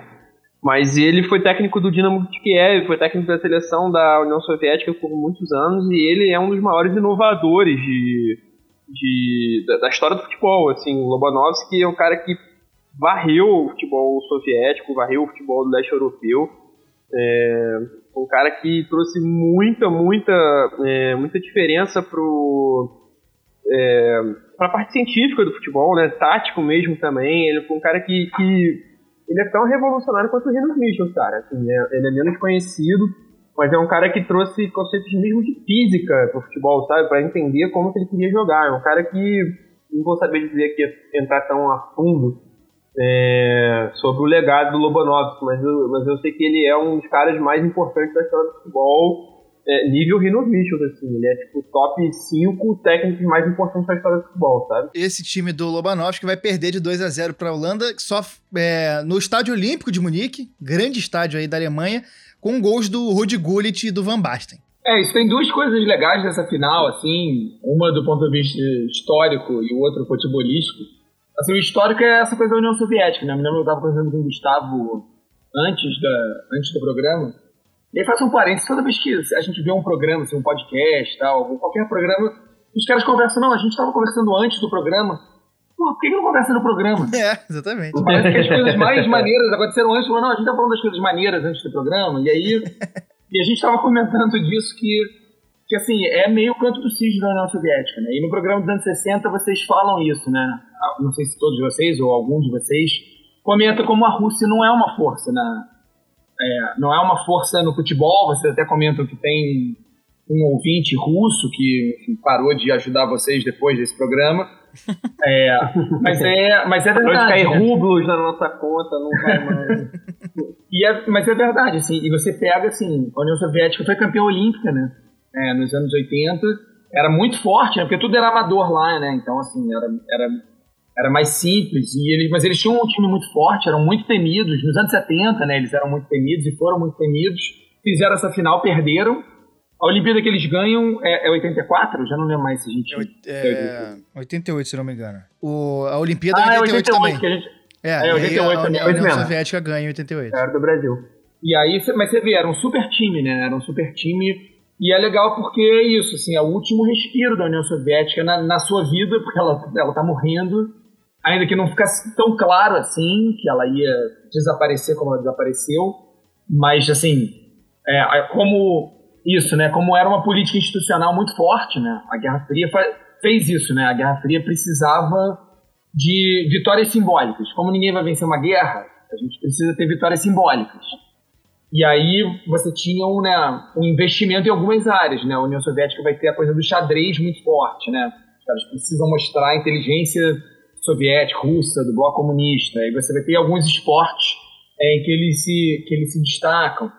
mas ele foi técnico do Dinamo de Kiev, foi técnico da seleção da União Soviética por muitos anos e ele é um dos maiores inovadores de, de, da, da história do futebol. Assim, o Lobanovsky é um cara que varreu o futebol soviético, varreu o futebol do leste europeu. É, um cara que trouxe muita, muita, é, muita diferença pro é, para a parte científica do futebol, né, tático mesmo também. Ele foi um cara que, que ele é tão revolucionário quanto o Renan Mitchell, cara. Assim, é, ele é menos conhecido, mas é um cara que trouxe conceitos mesmo de física pro futebol, sabe, para entender como que ele queria jogar. É um cara que não vou saber dizer que entrar tão a fundo é, sobre o legado do Lobanovski, mas eu, mas eu sei que ele é um dos caras mais importantes da história do futebol é, nível Rino Mitchell, assim. Ele é tipo top 5 técnicos mais importantes da história do futebol, sabe? Esse time do Lobanovski vai perder de 2 a 0 para a Holanda, só é, no Estádio Olímpico de Munique, grande estádio aí da Alemanha, com gols do Rudi Gullit e do Van Basten. É, isso tem duas coisas legais dessa final, assim, uma do ponto de vista histórico e o outro futebolístico. Assim, o histórico é essa coisa da União Soviética, né? Eu me lembro que eu estava conversando com o Gustavo antes, da, antes do programa, e aí faço um parênteses, toda vez que a gente vê um programa, assim, um podcast, tal, qualquer programa, os caras conversam, não, a gente estava conversando antes do programa. Por que, que não conversa no programa? É, exatamente. Parece que as coisas mais maneiras aconteceram antes, não, a gente tá falando das coisas maneiras antes do programa, e aí e a gente estava comentando disso que, que, assim, é meio canto do cisne da União Soviética, né? E no programa dos anos 60 vocês falam isso, né? Não sei se todos vocês ou algum de vocês comenta como a Rússia não é uma força, né? é, não é uma força no futebol, você até comenta que tem um ouvinte russo que, que parou de ajudar vocês depois desse programa. É, mas, é, mas é verdade. Pode cair né? rublos na nossa conta, não vai mais. e é, mas é verdade, assim, e você pega, assim, a União Soviética foi campeã olímpica, né? É, nos anos 80, era muito forte, né? Porque tudo era amador lá, né? Então, assim, era, era era mais simples, e eles, mas eles tinham um time muito forte, eram muito temidos. Nos anos 70, né, eles eram muito temidos e foram muito temidos. Fizeram essa final, perderam. A Olimpíada que eles ganham é, é 84? Já não lembro mais se a gente. É, é 88, se não me engano. O, a Olimpíada ah, é 88, 88 também. Que a gente, é, é 88 também. A, a União Soviética ganha em 88. Era do Brasil. E aí, mas você vê, era um super time, né? Era um super time. E é legal porque é isso, assim, é o último respiro da União Soviética na, na sua vida, porque ela, ela tá morrendo ainda que não ficasse tão claro assim que ela ia desaparecer como ela desapareceu, mas assim, é, como isso, né? Como era uma política institucional muito forte, né? A Guerra Fria fez isso, né? A Guerra Fria precisava de vitórias simbólicas. Como ninguém vai vencer uma guerra, a gente precisa ter vitórias simbólicas. E aí você tinha um, né, um investimento em algumas áreas, né? A União Soviética vai ter a coisa do xadrez muito forte, né? Os caras precisam mostrar a inteligência soviética, russa, do bloco comunista. E você vai ter alguns esportes é, em que eles, se, que eles se destacam.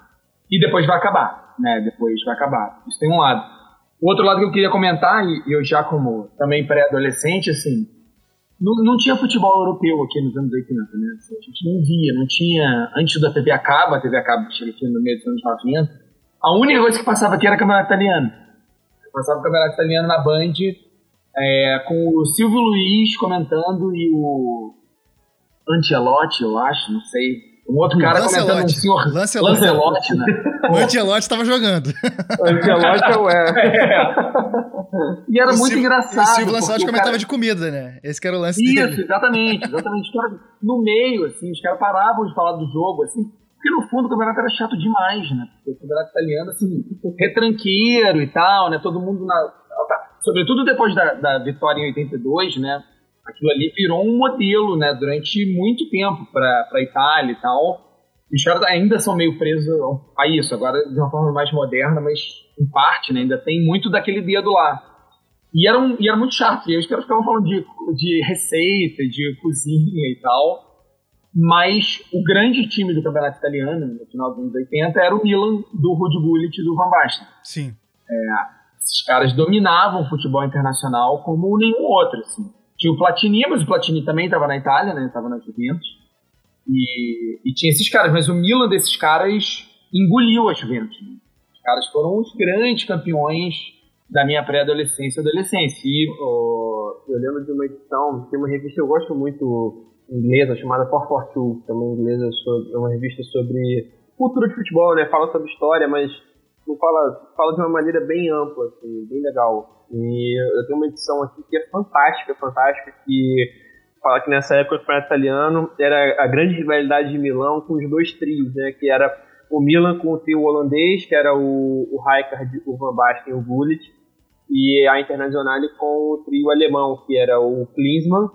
E depois vai acabar, né? Depois vai acabar. Isso tem um lado. O outro lado que eu queria comentar, e eu já como também pré-adolescente, assim, não, não tinha futebol europeu aqui nos anos 80, né? A gente não via, não tinha... Antes da TV a a TV a cabo chega aqui no meio dos anos 90, a única coisa que passava aqui era campeonato italiano. Passava o campeonato italiano na Band é, com o Silvio Luiz comentando e o Ancelotti, eu acho, não sei. Um outro cara Lancelotti. comentando um senhor Lancelotti. Lancelotti, né? O Ancelotti estava jogando. O Ancelotti é o é. E era O muito Silvio- engraçado. O Silvio Lancelotti comentava cara- de comida, né? Esse que era o lance Isso, dele. exatamente, exatamente. No meio, assim, os caras paravam de falar do jogo, assim, porque no fundo o campeonato era chato demais, né? Porque o campeonato italiano, assim, retranqueiro e tal, né? Todo mundo na. Sobretudo depois da, da vitória em 82, né? Aquilo ali virou um modelo, né? Durante muito tempo pra, pra Itália e tal. Os caras ainda são meio presos a isso, agora de uma forma mais moderna, mas em parte, né? Ainda tem muito daquele dedo lá. E era, um, e era muito chato. E os caras ficavam falando de, de receita, de cozinha e tal. Mas o grande time do campeonato italiano, no final dos anos 80, era o Milan do Rudy Gullit e do Van Basten. Sim. Esses caras dominavam o futebol internacional como nenhum outro. Assim. Tinha o Platini, mas o Platini também estava na Itália, né? Estava na Juventus. E, e tinha esses caras, mas o Milan desses caras engoliu a Juventus. né? Os caras foram os grandes campeões da minha pré-adolescência e adolescência. E O- eu lembro de uma edição, tem uma revista que eu gosto muito inglesa, chamada 442, também inglesa, sobre, é uma revista sobre cultura de futebol, né? Fala sobre história, mas não fala, fala de uma maneira bem ampla, assim, bem legal. E eu tenho uma edição aqui que é fantástica, fantástica, que fala que nessa época o campeonato italiano era a grande rivalidade de Milão com os dois trios, né? Que era o Milan com o trio holandês, que era o, o Rijkaard, o Van Basten e o Gullit, e a Internazionale com o trio alemão, que era o Klinsmann,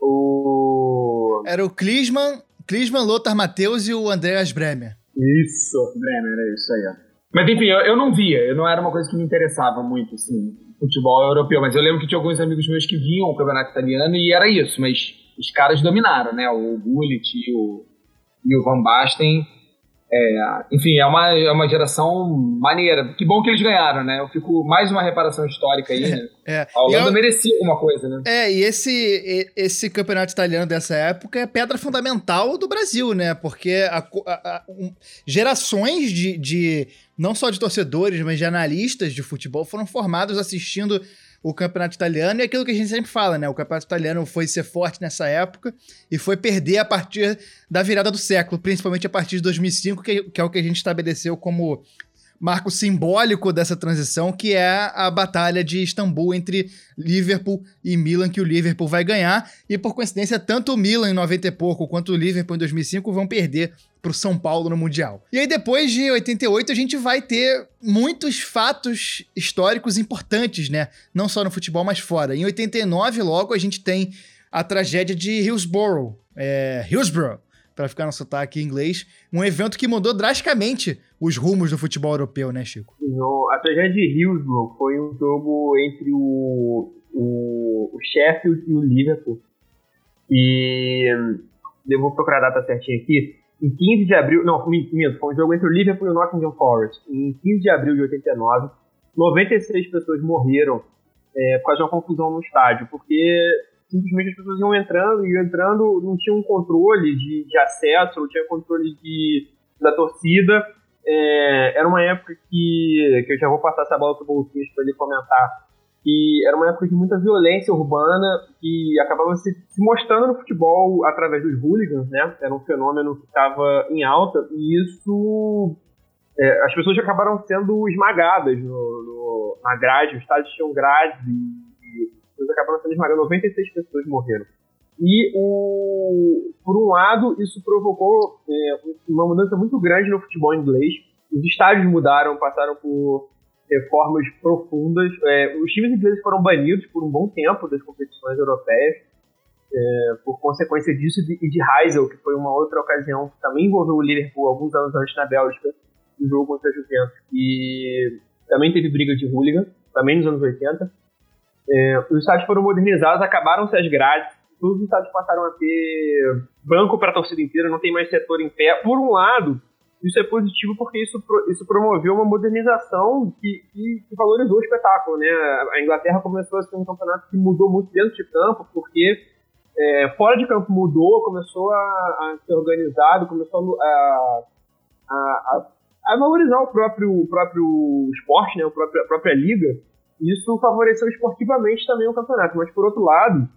o... Era o Klinsmann, Klinsmann, Lothar Matheus e o Andreas Bremer. Isso! Bremer, é isso aí. ó. Mas enfim, eu, eu não via, eu não era uma coisa que me interessava muito, assim, futebol europeu, mas eu lembro que tinha alguns amigos meus que viam o campeonato italiano e era isso, mas os caras dominaram, né? O Gullit e o, e o Van Basten. É, enfim, é uma, é uma geração maneira. Que bom que eles ganharam, né? Eu fico mais uma reparação histórica aí, né? É. A Holanda E é- merecia alguma coisa, né? É, e esse, esse campeonato italiano dessa época é pedra fundamental do Brasil, né? Porque a a- a- um- gerações de, de, não só de torcedores, mas de analistas de futebol foram formados assistindo o campeonato italiano e aquilo que a gente sempre fala, né? O campeonato italiano foi ser forte nessa época e foi perder a partir da virada do século, principalmente a partir de 2005, que, que é o que a gente estabeleceu como marco simbólico dessa transição, que é a batalha de Istambul entre Liverpool e Milan, que o Liverpool vai ganhar. E por coincidência, tanto o Milan em 90 e pouco quanto o Liverpool em 2005 vão perder para o São Paulo no Mundial. E aí depois de 88 a gente vai ter muitos fatos históricos importantes, né? Não só no futebol, mas fora. Em 89 logo a gente tem a tragédia de Hillsborough, é, Hillsborough, para ficar no sotaque em inglês, um evento que mudou drasticamente os rumos do futebol europeu, né, Chico? A tragédia de Hillsborough foi um jogo entre o, o, o Sheffield e o Liverpool. E eu vou procurar a data certinha aqui. Em 15 de abril, não, minto, foi um jogo entre o Liverpool e o Nottingham Forest. Em 15 de abril de 89, 96 pessoas morreram é, por causa de uma confusão no estádio, porque simplesmente as pessoas iam entrando e entrando, não tinha um controle de, de acesso, não tinha controle de, da torcida. É, era uma época que, que eu já vou passar essa bola pro Bolsinhas para ele comentar, que era uma época de muita violência urbana que acabava se, se mostrando no futebol através dos hooligans, né? Era um fenômeno que estava em alta e isso é, as pessoas acabaram sendo esmagadas no, no- na grade, os estádios tinham grades e, e as pessoas acabaram sendo esmagadas, 96 pessoas morreram. E, o, por um lado, isso provocou é, uma mudança muito grande no futebol inglês. Os estádios mudaram, passaram por reformas profundas. É, os times ingleses foram banidos por um bom tempo das competições europeias, é, por consequência disso e de Heysel, que foi uma outra ocasião que também envolveu o Liverpool alguns anos antes na Bélgica, no jogo contra a Juventus, e também teve briga de hooligan, também nos anos 80. É, os estádios foram modernizados, acabaram-se as grades, todos os estádios passaram a ter banco para a torcida inteira, não tem mais setor em pé. Por um lado, isso é positivo porque isso, isso promoveu uma modernização que, que- que valorizou o espetáculo. Né? A Inglaterra começou a ser um campeonato que mudou muito dentro de campo, porque é, fora de campo mudou, começou a, a ser organizado, começou a, a, a, a valorizar o próprio, o próprio esporte, né? o próprio, a própria liga. Isso favoreceu esportivamente também o campeonato. Mas, por outro lado,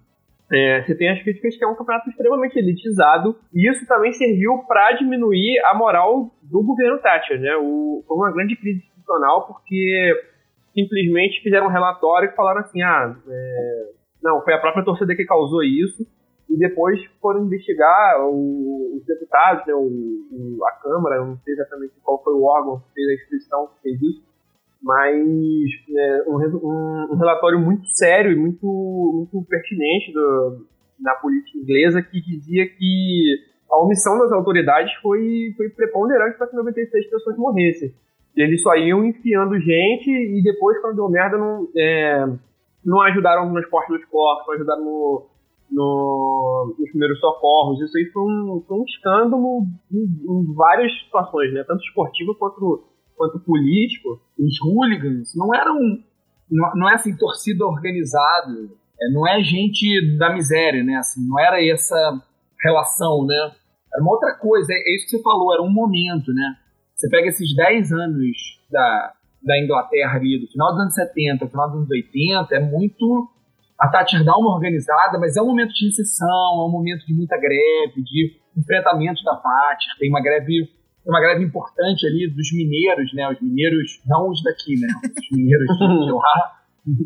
é, você tem as críticas que é um campeonato extremamente elitizado, e isso também serviu para diminuir a moral do governo Thatcher, né? O, foi uma grande crise institucional porque simplesmente fizeram um relatório e falaram assim, ah, é, não, foi a própria torcida que causou isso, e depois foram investigar o, os deputados, né, o, o, a Câmara, não sei exatamente qual foi o órgão que fez a instituição que fez isso, mas é, um, um, relatório muito sério e muito, muito pertinente do, na política inglesa que dizia que a omissão das autoridades foi, foi preponderante para que 96 pessoas morressem. Eles só iam enfiando gente e depois, quando deu merda, não, é, não ajudaram no transporte dos corpos, não ajudaram no, no, nos primeiros socorros. Isso aí foi um, foi um escândalo em, em, várias situações, né? tanto esportivo quanto, quanto político. Os hooligans não eram. Não, é assim, torcida organizada, é, não é gente da miséria, né? Assim, não era essa relação, né? Era uma outra coisa, é, é isso que você falou, era um momento, né? Você pega esses 10 anos da, da Inglaterra ali, do final dos anos 70, final dos anos 80, é muito. A Thatcher dá uma organizada, mas é um momento de recessão, é um momento de muita greve, de enfrentamento da Thatcher. Tem uma greve, uma greve importante ali dos mineiros, né? Os mineiros, não os daqui, né? Os mineiros de lá.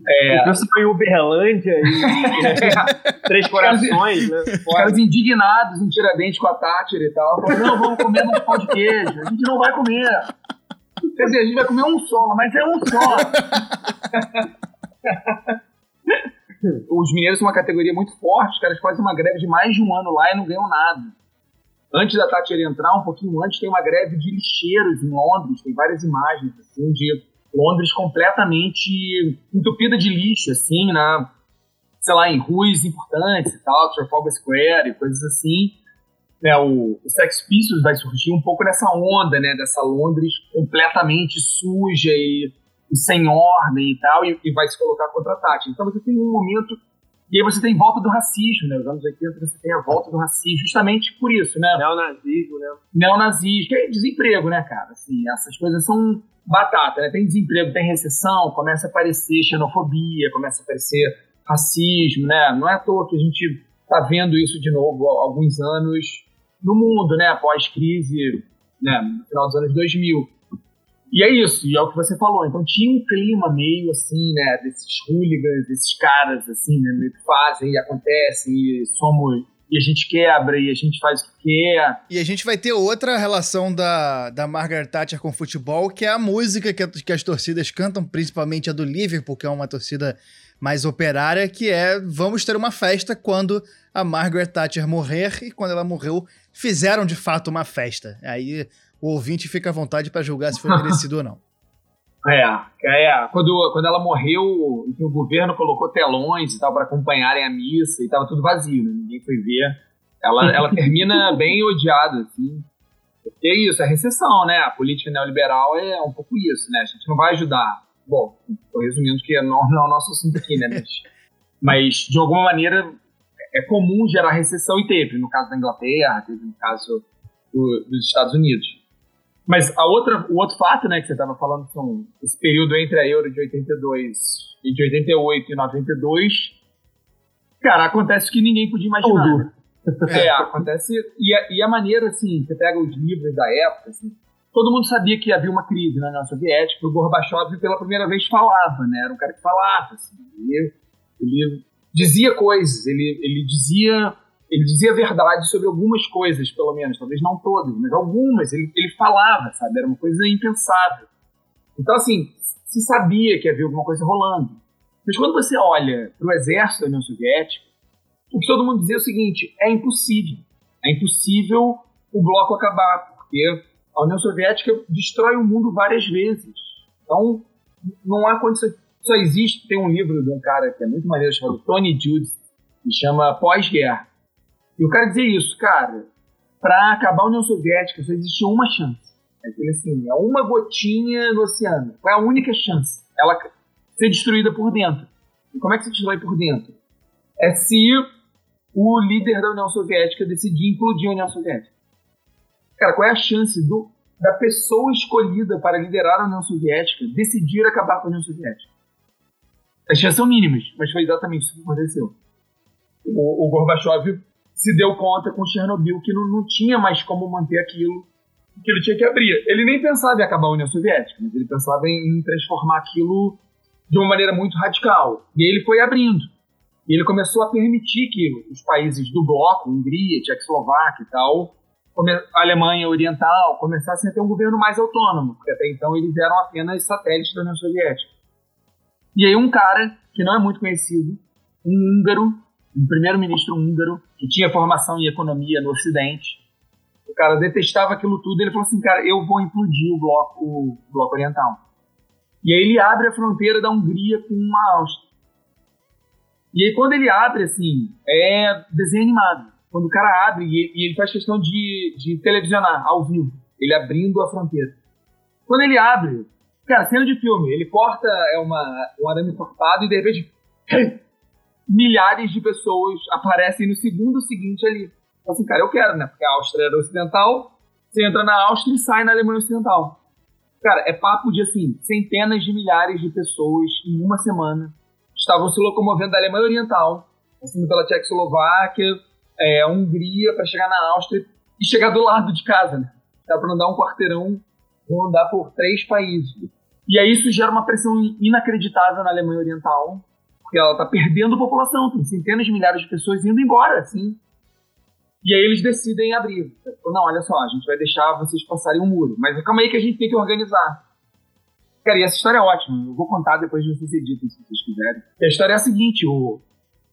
É... Você foi em Uberlândia e, Três Corações, né? Os caras indignados em Tiradentes com a Thatcher e tal. Falaram, não, vamos comer um pão de queijo. A gente não vai comer. Quer dizer, a gente vai comer um só, mas é um só. Os mineiros são uma categoria muito forte, os caras fazem uma greve de mais de um ano lá e não ganham nada. Antes da Thatcher entrar, um pouquinho antes, tem uma greve de lixeiros em Londres, tem várias imagens assim, de Londres completamente entupida de lixo, assim, né? sei lá, em ruas importantes e tal, Trafalgar Square e coisas assim. Né, o, o Sex Pistols vai surgir um pouco nessa onda, né, dessa Londres completamente suja e, e sem ordem e tal, e, e, vai se colocar contra a Tati. Então você tem um momento, e aí você tem volta do racismo, né, os anos 80 você tem a volta do racismo, justamente por isso, né. Neonazismo, né. Neonazismo, que é desemprego, né, cara, assim, essas coisas são batata, né, tem desemprego, tem recessão, começa a aparecer xenofobia, começa a aparecer racismo, né? Não é à toa que a gente está vendo isso de novo há alguns anos no mundo, né? Pós-crise, né? No final dos anos 2000. E é isso, e é o que você falou. Então tinha um clima meio assim, né? Desses hooligans, desses caras, assim, né? Que fazem e acontecem e somos e a gente quebra e a gente faz o que quer. E a gente vai ter outra relação da, da Margaret Thatcher com o futebol, que é a música que, que as torcidas cantam, principalmente a do Liverpool, que é uma torcida mais operária, que é vamos ter uma festa quando a Margaret Thatcher morrer e quando ela morreu fizeram de fato uma festa. Aí o ouvinte fica à vontade para julgar se foi merecido ou não. É, é. Quando, quando ela morreu, o governo colocou telões e tal para acompanharem a missa e tava tudo vazio, né? ninguém foi ver. Ela, ela termina bem odiada, assim. Porque é isso, é recessão, né? A política neoliberal é um pouco isso, né? A gente não vai ajudar Bom, tô resumindo que não, não é o nosso assunto aqui, né? Mas, mas, de alguma maneira, é comum gerar recessão e teve, no caso da Inglaterra, teve no caso do, dos Estados Unidos. Mas a outra, o outro fato, né, que você estava falando, são esse período entre a Euro de 82 e de 88 e 92, cara, acontece que ninguém podia imaginar. É, acontece. E a, e a maneira, assim, você pega os livros da época, assim, todo mundo sabia que havia uma crise na União Soviética, o Gorbachev pela primeira vez falava, né? Era um cara que falava, assim, ele, ele dizia coisas, ele, ele dizia ele dizia verdade sobre algumas coisas, pelo menos, talvez não todas, mas algumas, ele, ele falava, sabe? Era uma coisa impensável. Então, assim, se sabia que havia alguma coisa rolando. Mas quando você olha para o exército da União Soviética, o que todo mundo dizia é o seguinte: é impossível. É impossível o bloco acabar, porque a União Soviética destrói o mundo várias vezes. Então, não há condição. Só existe. Tem um livro de um cara que é muito maneiro chamado Tony Judd, que chama Pós-Guerra. E o cara dizia isso, cara, para acabar a União Soviética só existia uma chance. É aquele assim, é uma gotinha no oceano. Qual é a única chance? Ela ser destruída por dentro. E como é que se destrói por dentro? É se o líder da União Soviética decidir implodir a União Soviética. Cara, qual é a chance do, da pessoa escolhida para liderar a União Soviética decidir acabar com a União Soviética? As chances são mínimas, mas foi exatamente isso que aconteceu. o, o Gorbachev se deu conta com Chernobyl que não, não tinha mais como manter aquilo, que ele tinha que abrir. Ele nem pensava em acabar a União Soviética, mas ele pensava em, em transformar aquilo de uma maneira muito radical. E aí ele foi abrindo. E ele começou a permitir que os países do bloco, Hungria, Tchecoslováquia e tal, a Alemanha Oriental, começassem a ter um governo mais autônomo, porque até então eles eram apenas satélites da União Soviética. E aí um cara que não é muito conhecido, um húngaro, um primeiro-ministro húngaro, que tinha formação em economia no Ocidente, o cara detestava aquilo tudo, ele falou assim, cara, eu vou implodir o bloco, o bloco oriental. E aí ele abre a fronteira da Hungria com a Áustria. E aí quando ele abre, assim, é desenho animado. Quando o cara abre, e ele faz questão de, de televisionar ao vivo, ele abrindo a fronteira. Quando ele abre, cara, cena de filme, ele corta é uma, um arame cortado e de repente milhares de pessoas aparecem no segundo seguinte ali. Então, assim, cara, eu quero, né? Porque a Áustria era ocidental, você entra na Áustria e sai na Alemanha Ocidental. Cara, é papo de, assim, centenas de milhares de pessoas em uma semana estavam se locomovendo da Alemanha Oriental, passando pela Tchecoslováquia, é, Hungria, para chegar na Áustria e chegar do lado de casa, né? Dá para andar um quarteirão, vão andar por três países. E aí isso gera uma pressão inacreditável na Alemanha Oriental, porque ela está perdendo população, tem centenas de milhares de pessoas indo embora, assim. E aí eles decidem abrir. Não, olha só, a gente vai deixar vocês passarem um muro, mas calma aí que a gente tem que organizar. Cara, e essa história é ótima, eu vou contar depois de vocês editem, se vocês quiserem. E a história é a seguinte, o,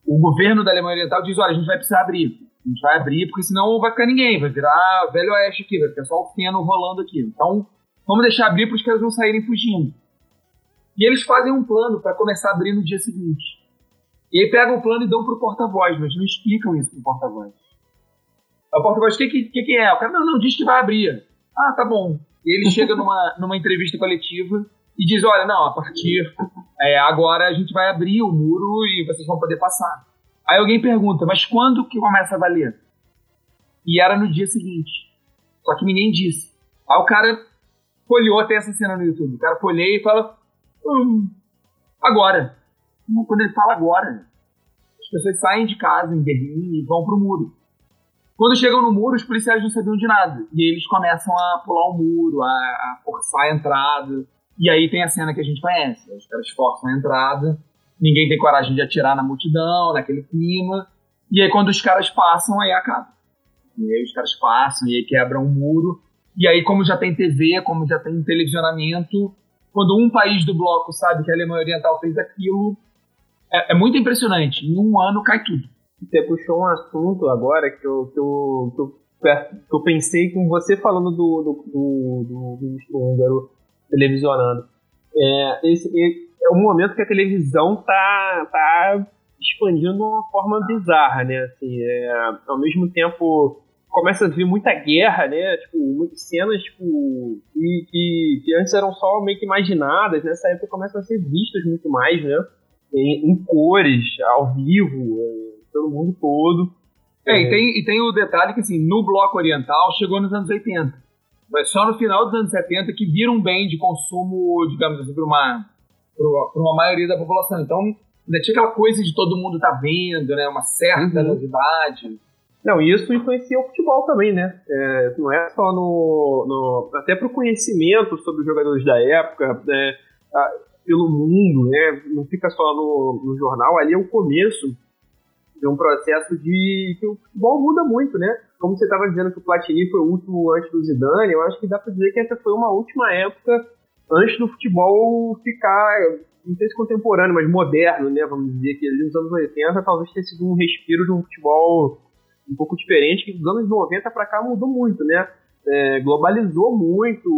o governo da Alemanha Oriental diz, olha, a gente vai precisar abrir. A gente vai abrir, porque senão não vai ficar ninguém, vai virar velho oeste aqui, vai ficar só o feno rolando aqui. Então, vamos deixar abrir para os caras não saírem fugindo. E eles fazem um plano para começar a abrir no dia seguinte. E aí pegam o plano e dão pro porta-voz, mas não explicam isso pro porta-voz. O porta-voz, o que, que, que é? O cara, não, não, diz que vai abrir. Ah, tá bom. E ele chega numa, numa entrevista coletiva e diz, olha, não, a partir é, agora a gente vai abrir o muro e vocês vão poder passar. Aí alguém pergunta, mas quando que começa a valer? E era no dia seguinte. Só que ninguém disse. Aí o cara folheou até essa cena no YouTube. O cara folheia e fala, hum, agora. Quando ele fala agora, as pessoas saem de casa em Berlim e vão pro muro. Quando chegam no muro, os policiais não sabiam de nada. E eles começam a pular o muro, a, a forçar a entrada. E aí tem a cena que a gente conhece. Os caras forçam a entrada, ninguém tem coragem de atirar na multidão, naquele clima. E aí quando os caras passam, aí acaba. E aí os caras passam, e aí quebram o muro. E aí, como já tem TV, como já tem televisionamento, quando um país do bloco sabe que a Alemanha Oriental fez aquilo, é, é muito impressionante. Em um ano cai tudo. Você puxou um assunto agora que eu, que eu, que eu, que eu pensei com você falando do, do, do, do, do húngaro televisionando. É, esse, é um momento que a televisão tá, tá expandindo de uma forma bizarra, né? Assim, é, ao mesmo tempo começa a vir muita guerra, né? Tipo, muitas cenas, tipo, que, que, que, antes eram só meio que imaginadas, nessa época começam a ser vistas muito mais, né? Em, em cores, ao vivo, é, pelo mundo todo. É, é, E, tem, e tem o detalhe que, assim, no bloco oriental chegou nos anos 80. Mas só no final dos anos 70 que vira um bem de consumo, digamos assim, para uma, para uma maioria da população. Então, ainda tinha aquela coisa de todo mundo tá vendo, né? Uma certa uhum. novidade. Não, isso influencia o futebol também, né? É, não é só no. no até para o conhecimento sobre os jogadores da época, é, a, pelo mundo, né? Não fica só no, no jornal, ali é o começo de um processo de. que o futebol muda muito, né? Como você estava dizendo que o Platini foi o último antes do Zidane, eu acho que dá para dizer que essa foi uma última época antes do futebol ficar não sei se contemporâneo, mas moderno, né? Vamos dizer que ali nos anos 80 talvez tenha sido um respiro de um futebol um pouco diferente, que dos anos 90 para cá mudou muito, né? É, globalizou muito,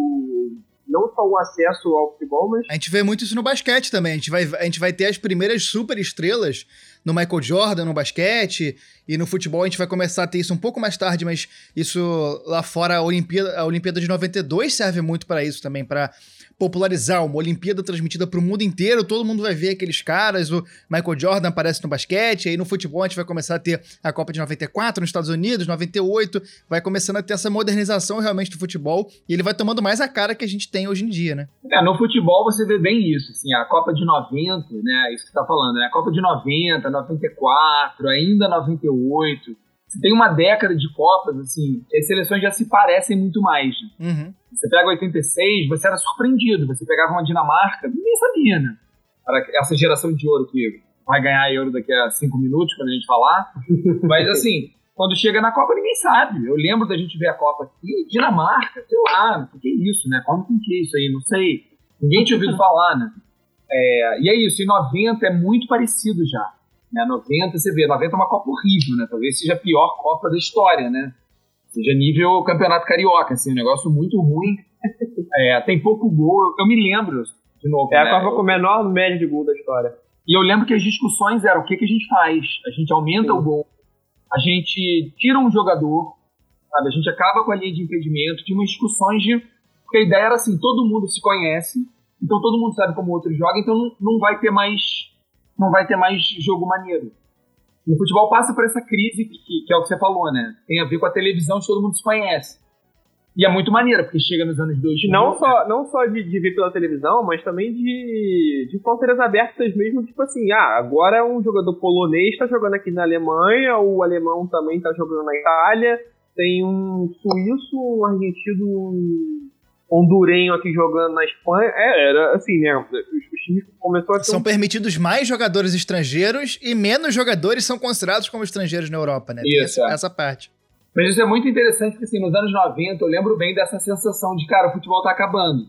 não só o acesso ao futebol, mas. A gente vê muito isso no basquete também. A gente vai, a gente vai ter as primeiras super estrelas no Michael Jordan no basquete, e no futebol a gente vai começar a ter isso um pouco mais tarde, mas isso lá fora, a Olimpíada, a Olimpíada de 92 serve muito para isso também, para popularizar uma Olimpíada transmitida para o mundo inteiro, todo mundo vai ver aqueles caras, o Michael Jordan aparece no basquete, aí no futebol a gente vai começar a ter a Copa de 94 nos Estados Unidos, 98, vai começando a ter essa modernização realmente do futebol, e ele vai tomando mais a cara que a gente tem hoje em dia, né? É, no futebol você vê bem isso, assim, a Copa de 90, né, isso que você tá falando, né, a Copa de 90, 94, ainda 98, tem uma década de Copas, assim, as seleções já se parecem muito mais. Né? Uhum. Você pega 86, você era surpreendido. Você pegava uma Dinamarca, ninguém sabia, né? essa geração de ouro que vai ganhar euro daqui a cinco minutos, quando a gente falar. Mas, assim, quando chega na Copa, ninguém sabe. Eu lembro da gente ver a Copa aqui, Dinamarca, sei lá, o que é isso, né? Como que é isso aí? Não sei. Ninguém tinha ouvido falar, né? É, e é isso, em 90 é muito parecido já. Né? 90, você vê, 90 é uma Copa horrível, né? Talvez seja a pior Copa da história, né? Seja nível Campeonato Carioca, assim, um negócio muito ruim. É, tem pouco gol. Eu me lembro, de novo. É né? a Copa com o menor média de gol da história. E eu lembro que as discussões eram: o que, que a gente faz? A gente aumenta Sim. o gol, a gente tira um jogador, sabe? A gente acaba com a linha de impedimento. Tinha umas discussões de. Porque a ideia era assim: todo mundo se conhece, então todo mundo sabe como o outro joga, então não, não vai ter mais não vai ter mais jogo maneiro. O futebol passa por essa crise que, que, é o que você falou, né? Tem a ver com a televisão que todo mundo se conhece. E é muito maneiro, porque chega nos anos 2000. Não só, não só de, de ver pela televisão, mas também de, de fronteiras abertas mesmo, tipo assim, ah, agora um jogador polonês está jogando aqui na Alemanha, o alemão também está jogando na Itália, tem um suíço, um argentino, um hondurenho aqui jogando na Espanha. É, era assim, né? Os, os times começou a São um... permitidos mais jogadores estrangeiros e menos jogadores são considerados como estrangeiros na Europa, né? Isso, essa, é. essa parte. Mas isso é muito interessante, porque assim, nos anos 90 eu lembro bem dessa sensação de, cara, o futebol tá acabando.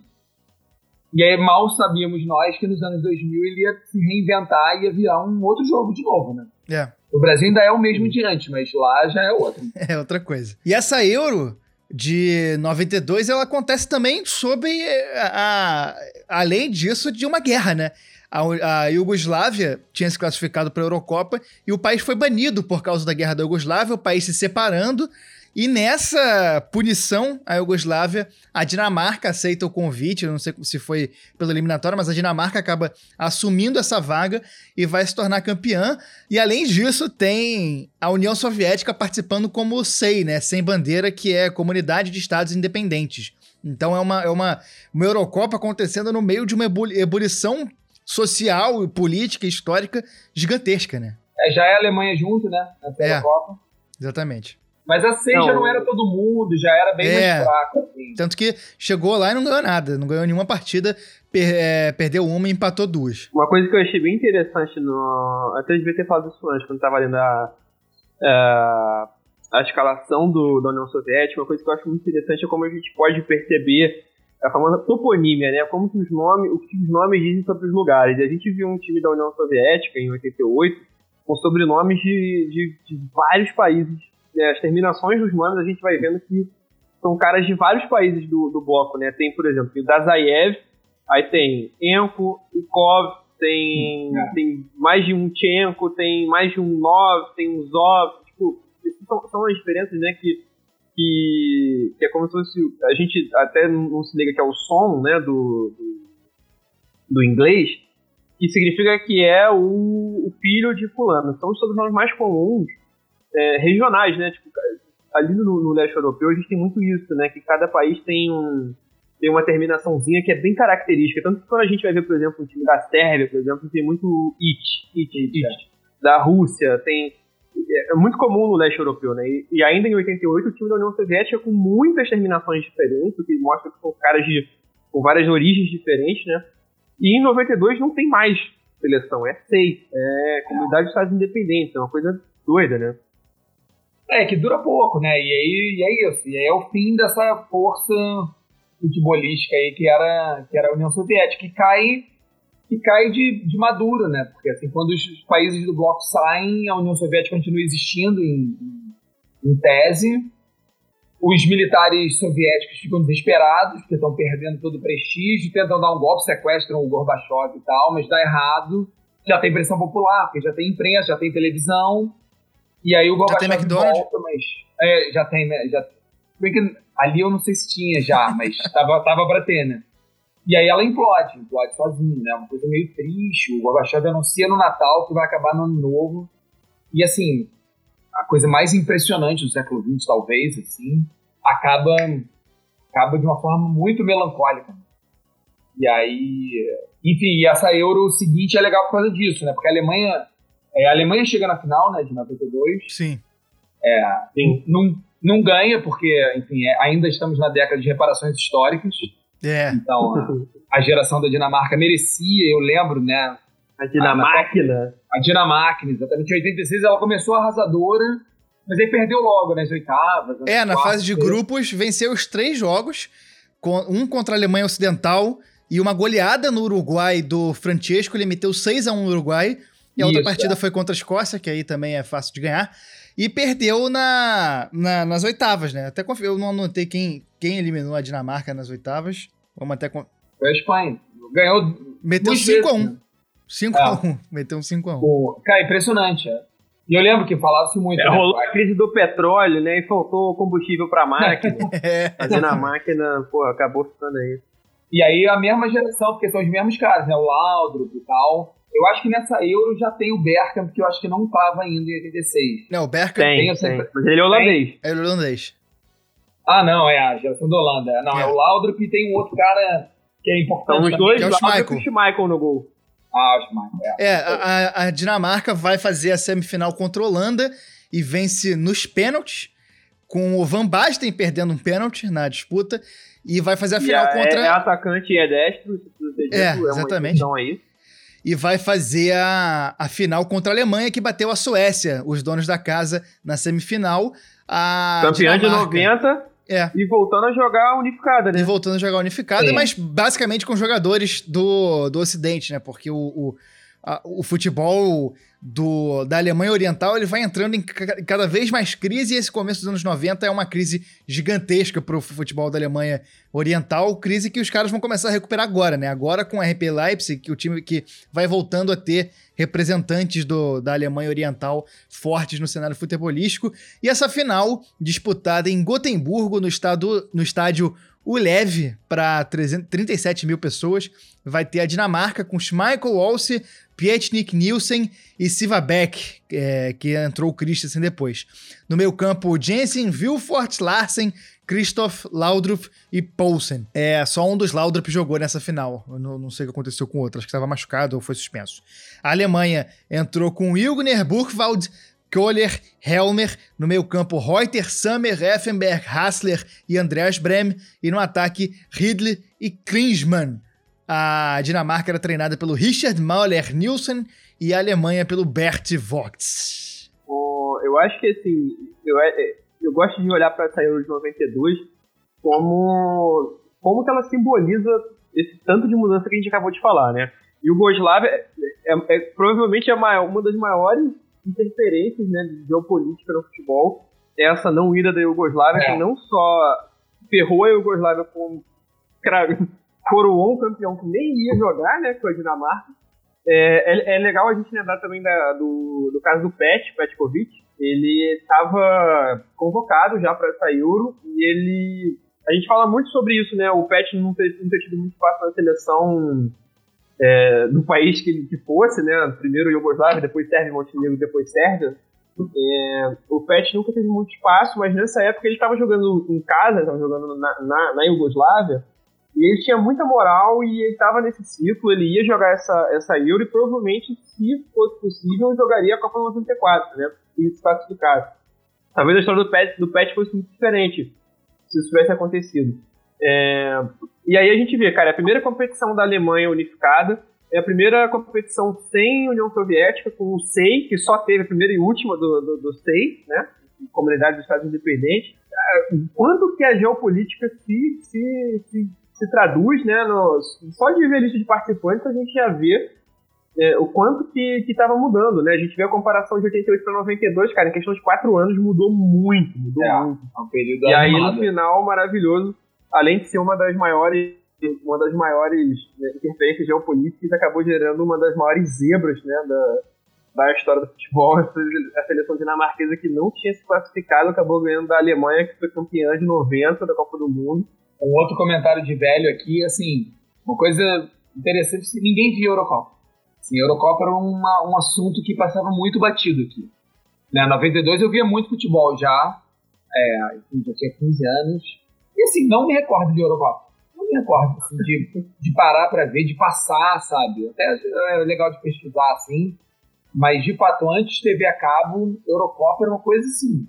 E aí mal sabíamos nós que nos anos 2000 ele ia se reinventar e ia virar um outro jogo de novo, né? É. O Brasil ainda é o mesmo de antes, mas lá já é outro. É outra coisa. E essa Euro de 92, ela acontece também sob, eh, a, a, além disso, de uma guerra, né? A, a Iugoslávia tinha se classificado para a Eurocopa e o país foi banido por causa da guerra da Iugoslávia, o país se separando e nessa punição à Iugoslávia, a Dinamarca aceita o convite, eu não sei se foi pela eliminatória, mas a Dinamarca acaba assumindo essa vaga e vai se tornar campeã. E além disso, tem a União Soviética participando como SEI, né, sem bandeira, que é Comunidade de Estados Independentes. Então é uma, é uma, uma Eurocopa acontecendo no meio de uma ebulição social, política e histórica gigantesca, né? É, já é a Alemanha junto, né? Na é, Eurocopa. Exatamente. Mas a 6 já não era todo mundo, já era bem é, mais fraco. Assim. Tanto que chegou lá e não ganhou nada, não ganhou nenhuma partida, per, é, perdeu uma e empatou duas. Uma coisa que eu achei bem interessante no. Até devia ter falado isso antes, quando estava lendo a, a, a escalação do, da União Soviética, uma coisa que eu acho muito interessante é como a gente pode perceber a famosa toponímia, né? Como que os nomes, o que os nomes dizem sobre os lugares. A gente viu um time da União Soviética em 88 com sobrenomes de, de, de vários países né, as terminações dos nomes, a gente vai vendo que são caras de vários países do, do bloco, né? Tem, por exemplo, o Dazaev, aí tem Enko, Ikov, tem, é. tem mais de um Tchenko, tem mais de um Nov, tem um Zov, tipo, são, são as diferenças, né, que, que, que é como se fosse, a gente até não se liga que é o som, né, do, do, do inglês, que significa que é o, o filho de fulano. São os sobrenomes mais comuns é, regionais, né? Tipo, ali no, no, leste europeu a gente tem muito isso, né? Que cada país tem um tem uma terminaçãozinha que é bem característica. Tanto que quando a gente vai ver, por exemplo, um time da Sérvia, por exemplo, tem muito it, it, it, it. Da Rússia, tem é muito comum no leste europeu, né? E, e, ainda em 88 o time da União Soviética com muitas terminações diferentes, o que mostra que são caras de com várias origens diferentes, né? E em 92 não tem mais seleção, é seis, é comunidade de estados independentes, é uma coisa doida, né? É, que dura pouco, né? E aí e é isso. E aí é o fim dessa força futebolística aí que era, que era a União Soviética, que cai, que cai de, de madura, né? Porque assim, quando os países do bloco saem, a União Soviética continua existindo em, em tese. Os militares soviéticos ficam desesperados, porque estão perdendo todo o prestígio, tentam dar um golpe, sequestram o Gorbachev e tal, mas dá errado. Já tem pressão popular, porque já tem imprensa, já tem televisão. E aí o Gorbachev já tem McDonald's? Volta, mas, é, já tem, né? Já, bem que ali eu não sei se tinha já, mas tava, tava pra ter, né? E aí ela implode, implode sozinha, né? Uma coisa meio triste. O Gorbachev anuncia no Natal que vai acabar no Ano Novo. E assim, a coisa mais impressionante do século XX, talvez, assim, acaba, acaba de uma forma muito melancólica. E aí, enfim, e essa Euro seguinte é legal por causa disso, né? Porque a Alemanha, é, a Alemanha chega na final, né, de 92. Sim. É, Sim. Não, não ganha, porque, enfim, é, ainda estamos na década de reparações históricas. É. Então, a, a geração da Dinamarca merecia, eu lembro, né? A Dinamáquina. A, a Dinamáquina, exatamente. Em 86 ela começou arrasadora, mas aí perdeu logo nas oitavas. Nas é, na quartas, fase de grupos, venceu os três jogos, um contra a Alemanha Ocidental e uma goleada no Uruguai do Francesco. Ele meteu 6 a 1 no Uruguai. E a outra Isso, partida é. foi contra a Escócia, que aí também é fácil de ganhar. E perdeu na, na- nas oitavas, né? Até conf... eu não anotei quem, quem eliminou a Dinamarca nas oitavas. Vamos até. con- Foi a Espanha. Ganhou Meteu duas 5 a vezes, 1 né? 5 a 1 Meteu um 5 a 1 O- Cara, impressionante. é. E eu lembro que falava-se muito. É, né? rolou a crise do petróleo, né? E faltou combustível pra máquina. É. a Dinamáquina, pô, acabou ficando aí. E aí a mesma geração, porque são os mesmos caras, né? O Laudrup e tal. Eu acho que nessa Euro já tem o Bergkamp, que eu acho que não tava ainda em 86. Não, o Berker Tem, Tem tem. Mas ele é holandês. é holandês. Ah, não, é a geração da Holanda. Não, é, É. o Laudrup e tem um outro cara que é importante. São os dois, é o e Schmeichel. o Schmeichel no gol. Ah, os Michael, é. É, a, a- a Dinamarca vai fazer a semifinal contra a Holanda e vence nos pênaltis, com o Van Basten perdendo um pênalti na disputa, e vai fazer a E final é, contra. é atacante e é destro, É, exatamente. uma aí. E vai fazer a, a final contra a Alemanha, que bateu a Suécia, os donos da casa, na semifinal. A Campeã de Dinamarca- 90 É. e voltando a jogar unificada, né? E voltando a jogar unificada, mas basicamente com jogadores do, do Ocidente, né? Porque o, o, a- o futebol do, da Alemanha Oriental ele vai entrando em ca- cada vez mais crise, e esse começo dos anos 90 é uma crise gigantesca pro futebol da Alemanha Oriental, crise que os caras vão começar a recuperar agora, né? Agora com a RP Leipzig, que o time que vai voltando a ter representantes do, da Alemanha Oriental fortes no cenário futebolístico. E essa final, disputada em Gotemburgo, no, estado, no estádio Ulev, para 37 mil pessoas, vai ter a Dinamarca com Schmeichel, Olse, Pietnik Nielsen e Siva Beck, é, que entrou o Christensen depois. No meio campo, Jensen, Vilfort, Larsen, Christoph, Laudrup e Poulsen. É, só um dos Laudrup jogou nessa final. Eu não, não sei o que aconteceu com o outro, acho que estava machucado ou foi suspenso. A Alemanha entrou com Ilgner, Burkwald, Kohler, Helmer, no meio campo Reuter, Sammer, Effenberg, Hassler e Andreas Brem, e no ataque Ridley e Klinsmann. A Dinamarca era treinada pelo Richard Mauler Nielsen e a Alemanha pelo Bert Vogt. O- Eu acho que assim, eu, é- eu gosto de olhar para essa Euro de 92 como, como que ela simboliza esse tanto de mudança que a gente acabou de falar, né? E o Yugoslávia é, é- é provavelmente a maior- uma das maiores interferências né, de geopolítica no futebol. É essa não ida da Iugoslávia, É. que não só ferrou a Iugoslávia com cra- coroou um campeão que nem ia jogar, né, com a Dinamarca. É, é, é legal a gente lembrar também da- do, do caso do Pet, Petkovic. Ele estava convocado já para essa Euro e ele. A gente fala muito sobre isso, né? O Pet não ter, não ter tido muito espaço na seleção é, do país que ele que fosse, né? Primeiro Iugoslávia, depois Sérvia, Montenegro, depois Sérvia. É, o Pet nunca teve muito espaço, mas nessa época ele estava jogando em casa, estava jogando na, na, na e ele tinha muita moral e ele estava nesse ciclo, ele ia jogar essa, essa Euro e provavelmente, se fosse possível, jogaria a Copa 94, né? E se classificasse. Talvez a história do Pet, do Pet fosse muito diferente se isso tivesse acontecido. É, e aí a gente vê, cara, é a primeira competição da Alemanha unificada, é a primeira competição sem União Soviética, com o SEI, que só teve a primeira e última do, do, do SEI, né? Comunidade dos Estados Independentes. Ah, Quanto que a geopolítica se, se, se, se traduz, né? No, só de ver a lista de participantes a gente já vê é, o quanto que estava mudando, né? A gente vê a comparação de 88 para 92, cara, em questão de quatro anos mudou muito, mudou É. muito. É um período E aí no final, maravilhoso, além de ser uma das maiores uma das maiores né, interferências geopolíticas, acabou gerando uma das maiores zebras né, da, da história do futebol. A seleção dinamarquesa que não tinha se classificado acabou ganhando da Alemanha, que foi campeã de 90 da Copa do Mundo. Um outro comentário de velho aqui, assim, Uma coisa interessante, assim, ninguém via Eurocopa. Assim, Eurocopa era uma, um assunto que passava muito batido aqui. Né, 92 eu via muito futebol já, é, já tinha 15 anos, e assim, não me recordo de Eurocopa. Não me recordo assim, de, de parar para ver, de passar, sabe? Até é legal de pesquisar assim, mas de fato, antes TV a cabo, Eurocopa era uma coisa assim,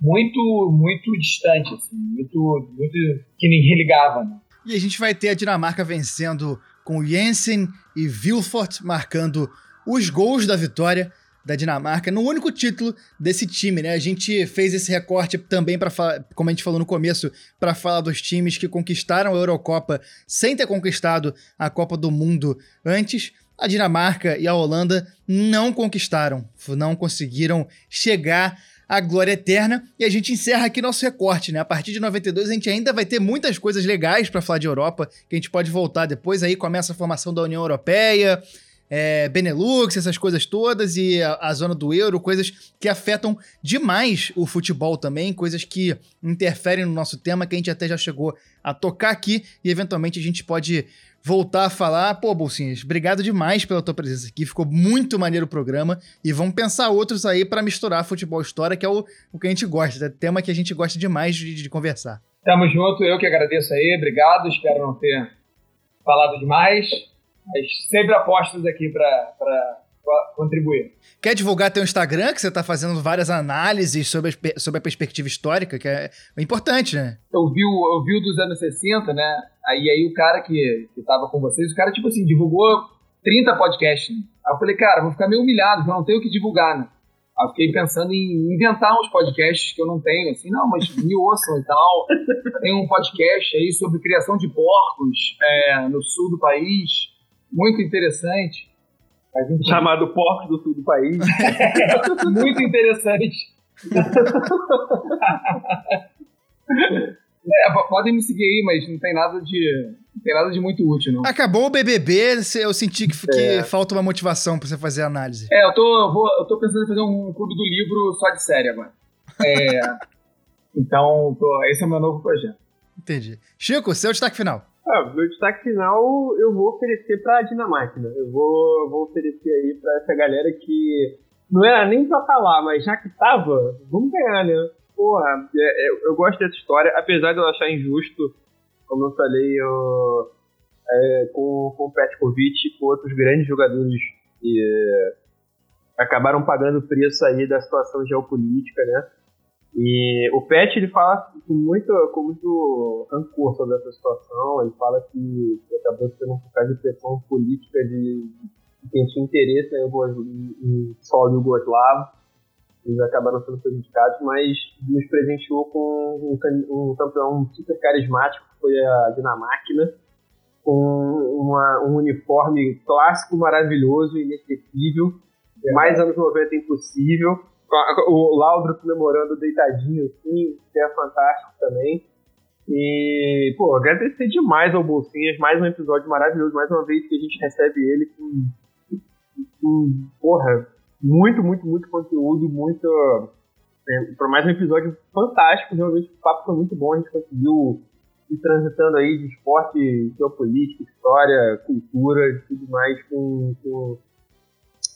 muito, muito distante, assim, muito, muito que ninguém ligava, né? E a gente vai ter a Dinamarca vencendo com Jensen e Vilfort marcando os gols da vitória da Dinamarca no único título desse time, né? A gente fez esse recorte também para como a gente falou no começo, para falar dos times que conquistaram a Eurocopa sem ter conquistado a Copa do Mundo antes. A Dinamarca e a Holanda não conquistaram, não conseguiram chegar à glória eterna. E a gente encerra aqui nosso recorte, né? A partir de 92 a gente ainda vai ter muitas coisas legais para falar de Europa, que a gente pode voltar depois. Aí começa a formação da União Europeia, é, Benelux, essas coisas todas, e a, a, zona do euro, coisas que afetam demais o futebol também, coisas que interferem no nosso tema, que a gente até já chegou a tocar aqui, e eventualmente a gente pode voltar a falar. Pô, Bolsinhas, obrigado demais pela tua presença aqui, ficou muito maneiro o programa, e vamos pensar outros aí para misturar futebol e história, que é o, o que a gente gosta, é tema que a gente gosta demais de, de conversar. Tamo junto, eu que agradeço aí, obrigado, espero não ter falado demais. Mas sempre apostas aqui para contribuir. Quer divulgar teu Instagram, que você está fazendo várias análises sobre a, sobre a perspectiva histórica, que é, importante, né? Eu vi, o, eu vi o dos anos 60, né? Aí, aí o cara que, que tava com vocês, o cara, tipo assim, divulgou 30 podcasts. Aí eu falei, cara, vou ficar meio humilhado, eu não tenho o que divulgar, né? Aí eu fiquei pensando em inventar uns podcasts que eu não tenho, assim, não, mas me ouçam e tal. Tem um podcast aí sobre criação de porcos é, no sul do país muito interessante. Gente... Chamado Porto do Sul do país. muito interessante. é, podem me seguir aí, mas não tem nada de. Não tem nada de muito útil, não. Acabou o BBB, eu senti que, que é. falta uma motivação pra você fazer a análise. É, eu tô, eu, vou, eu tô pensando em fazer um clube do livro só de série agora. É, então, tô, esse é o meu novo projeto. Entendi. Chico, seu destaque final. Ah, meu destaque final eu vou oferecer pra Dinamarca. Né? Eu vou, vou oferecer aí pra essa galera que não era nem pra estar tá lá, mas já que tava, vamos ganhar, né? Porra, é, é, eu gosto dessa história, apesar de eu achar injusto, como eu falei, eu, é, com, com o Petkovic e com outros grandes jogadores que é, acabaram pagando o preço aí da situação geopolítica, né? E o Pet ele fala com muito, com muito rancor sobre essa situação. Ele fala que, que acabou sendo por causa de pressão política de, de quem tinha interesse em, em, em solo jugoslavo. Eles acabaram sendo prejudicados, mas nos presenteou com um, um campeão super carismático, que foi a Dinamarca, com uma, um uniforme clássico maravilhoso, inesquecível, é. mais anos 90 impossível o Laudro comemorando deitadinho assim, que é fantástico também. E, pô, agradecer demais ao Bolsinhas, mais um episódio maravilhoso, mais uma vez que a gente recebe ele com, com porra, muito, muito, muito conteúdo, muito. É, para mais um episódio fantástico, realmente o papo foi muito bom, a gente conseguiu ir transitando aí de esporte, geopolítica, história, cultura tudo mais com, com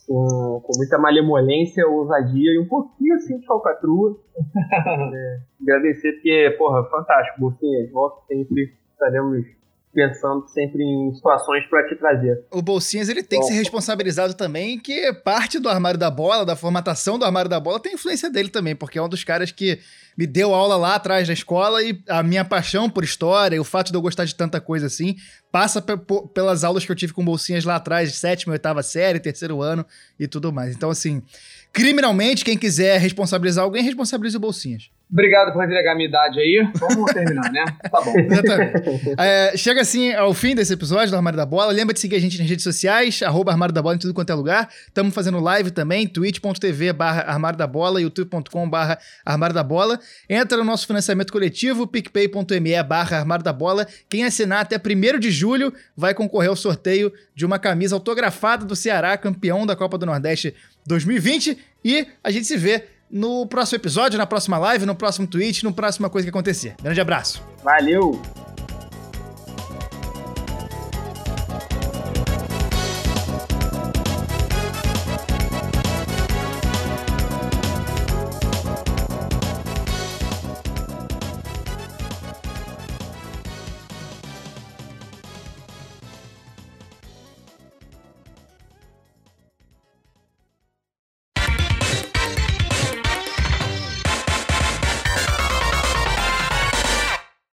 com, com muita malemolência, ousadia e um pouquinho assim de falcatrua. é, agradecer, porque, porra, fantástico, Bolsinha. Volta sempre, estaremos pensando sempre em situações para te trazer. O Bolsinhas ele tem Bom, que ser responsabilizado também, que parte do armário da bola, da formatação do armário da bola, tem influência dele também, porque é um dos caras que me deu aula lá atrás da escola e a minha paixão por história e o fato de eu gostar de tanta coisa assim passa pelas aulas que eu tive com bolsinhas lá atrás, sétima, oitava série, terceiro ano e tudo mais. Então, assim, criminalmente, quem quiser responsabilizar alguém, responsabilize o bolsinhas. Obrigado por entregar a minha idade aí. Vamos terminar, né? Tá bom. É, chega assim ao fim desse episódio do Armário da Bola. Lembra de seguir a gente nas redes sociais, arroba Armário da Bola em tudo quanto é lugar. Estamos fazendo live também, twitch.tv barra Armário da Bola, youtube.com barra Armário da Bola. Entra no nosso financiamento coletivo, picpay.me barra Armário da Bola. Quem assinar até 1 de julho vai concorrer ao sorteio de uma camisa autografada do Ceará, campeão da Copa do Nordeste 2020. E a gente se vê no próximo episódio, na próxima live, no próximo tweet, no próxima coisa que acontecer. Grande abraço. Valeu!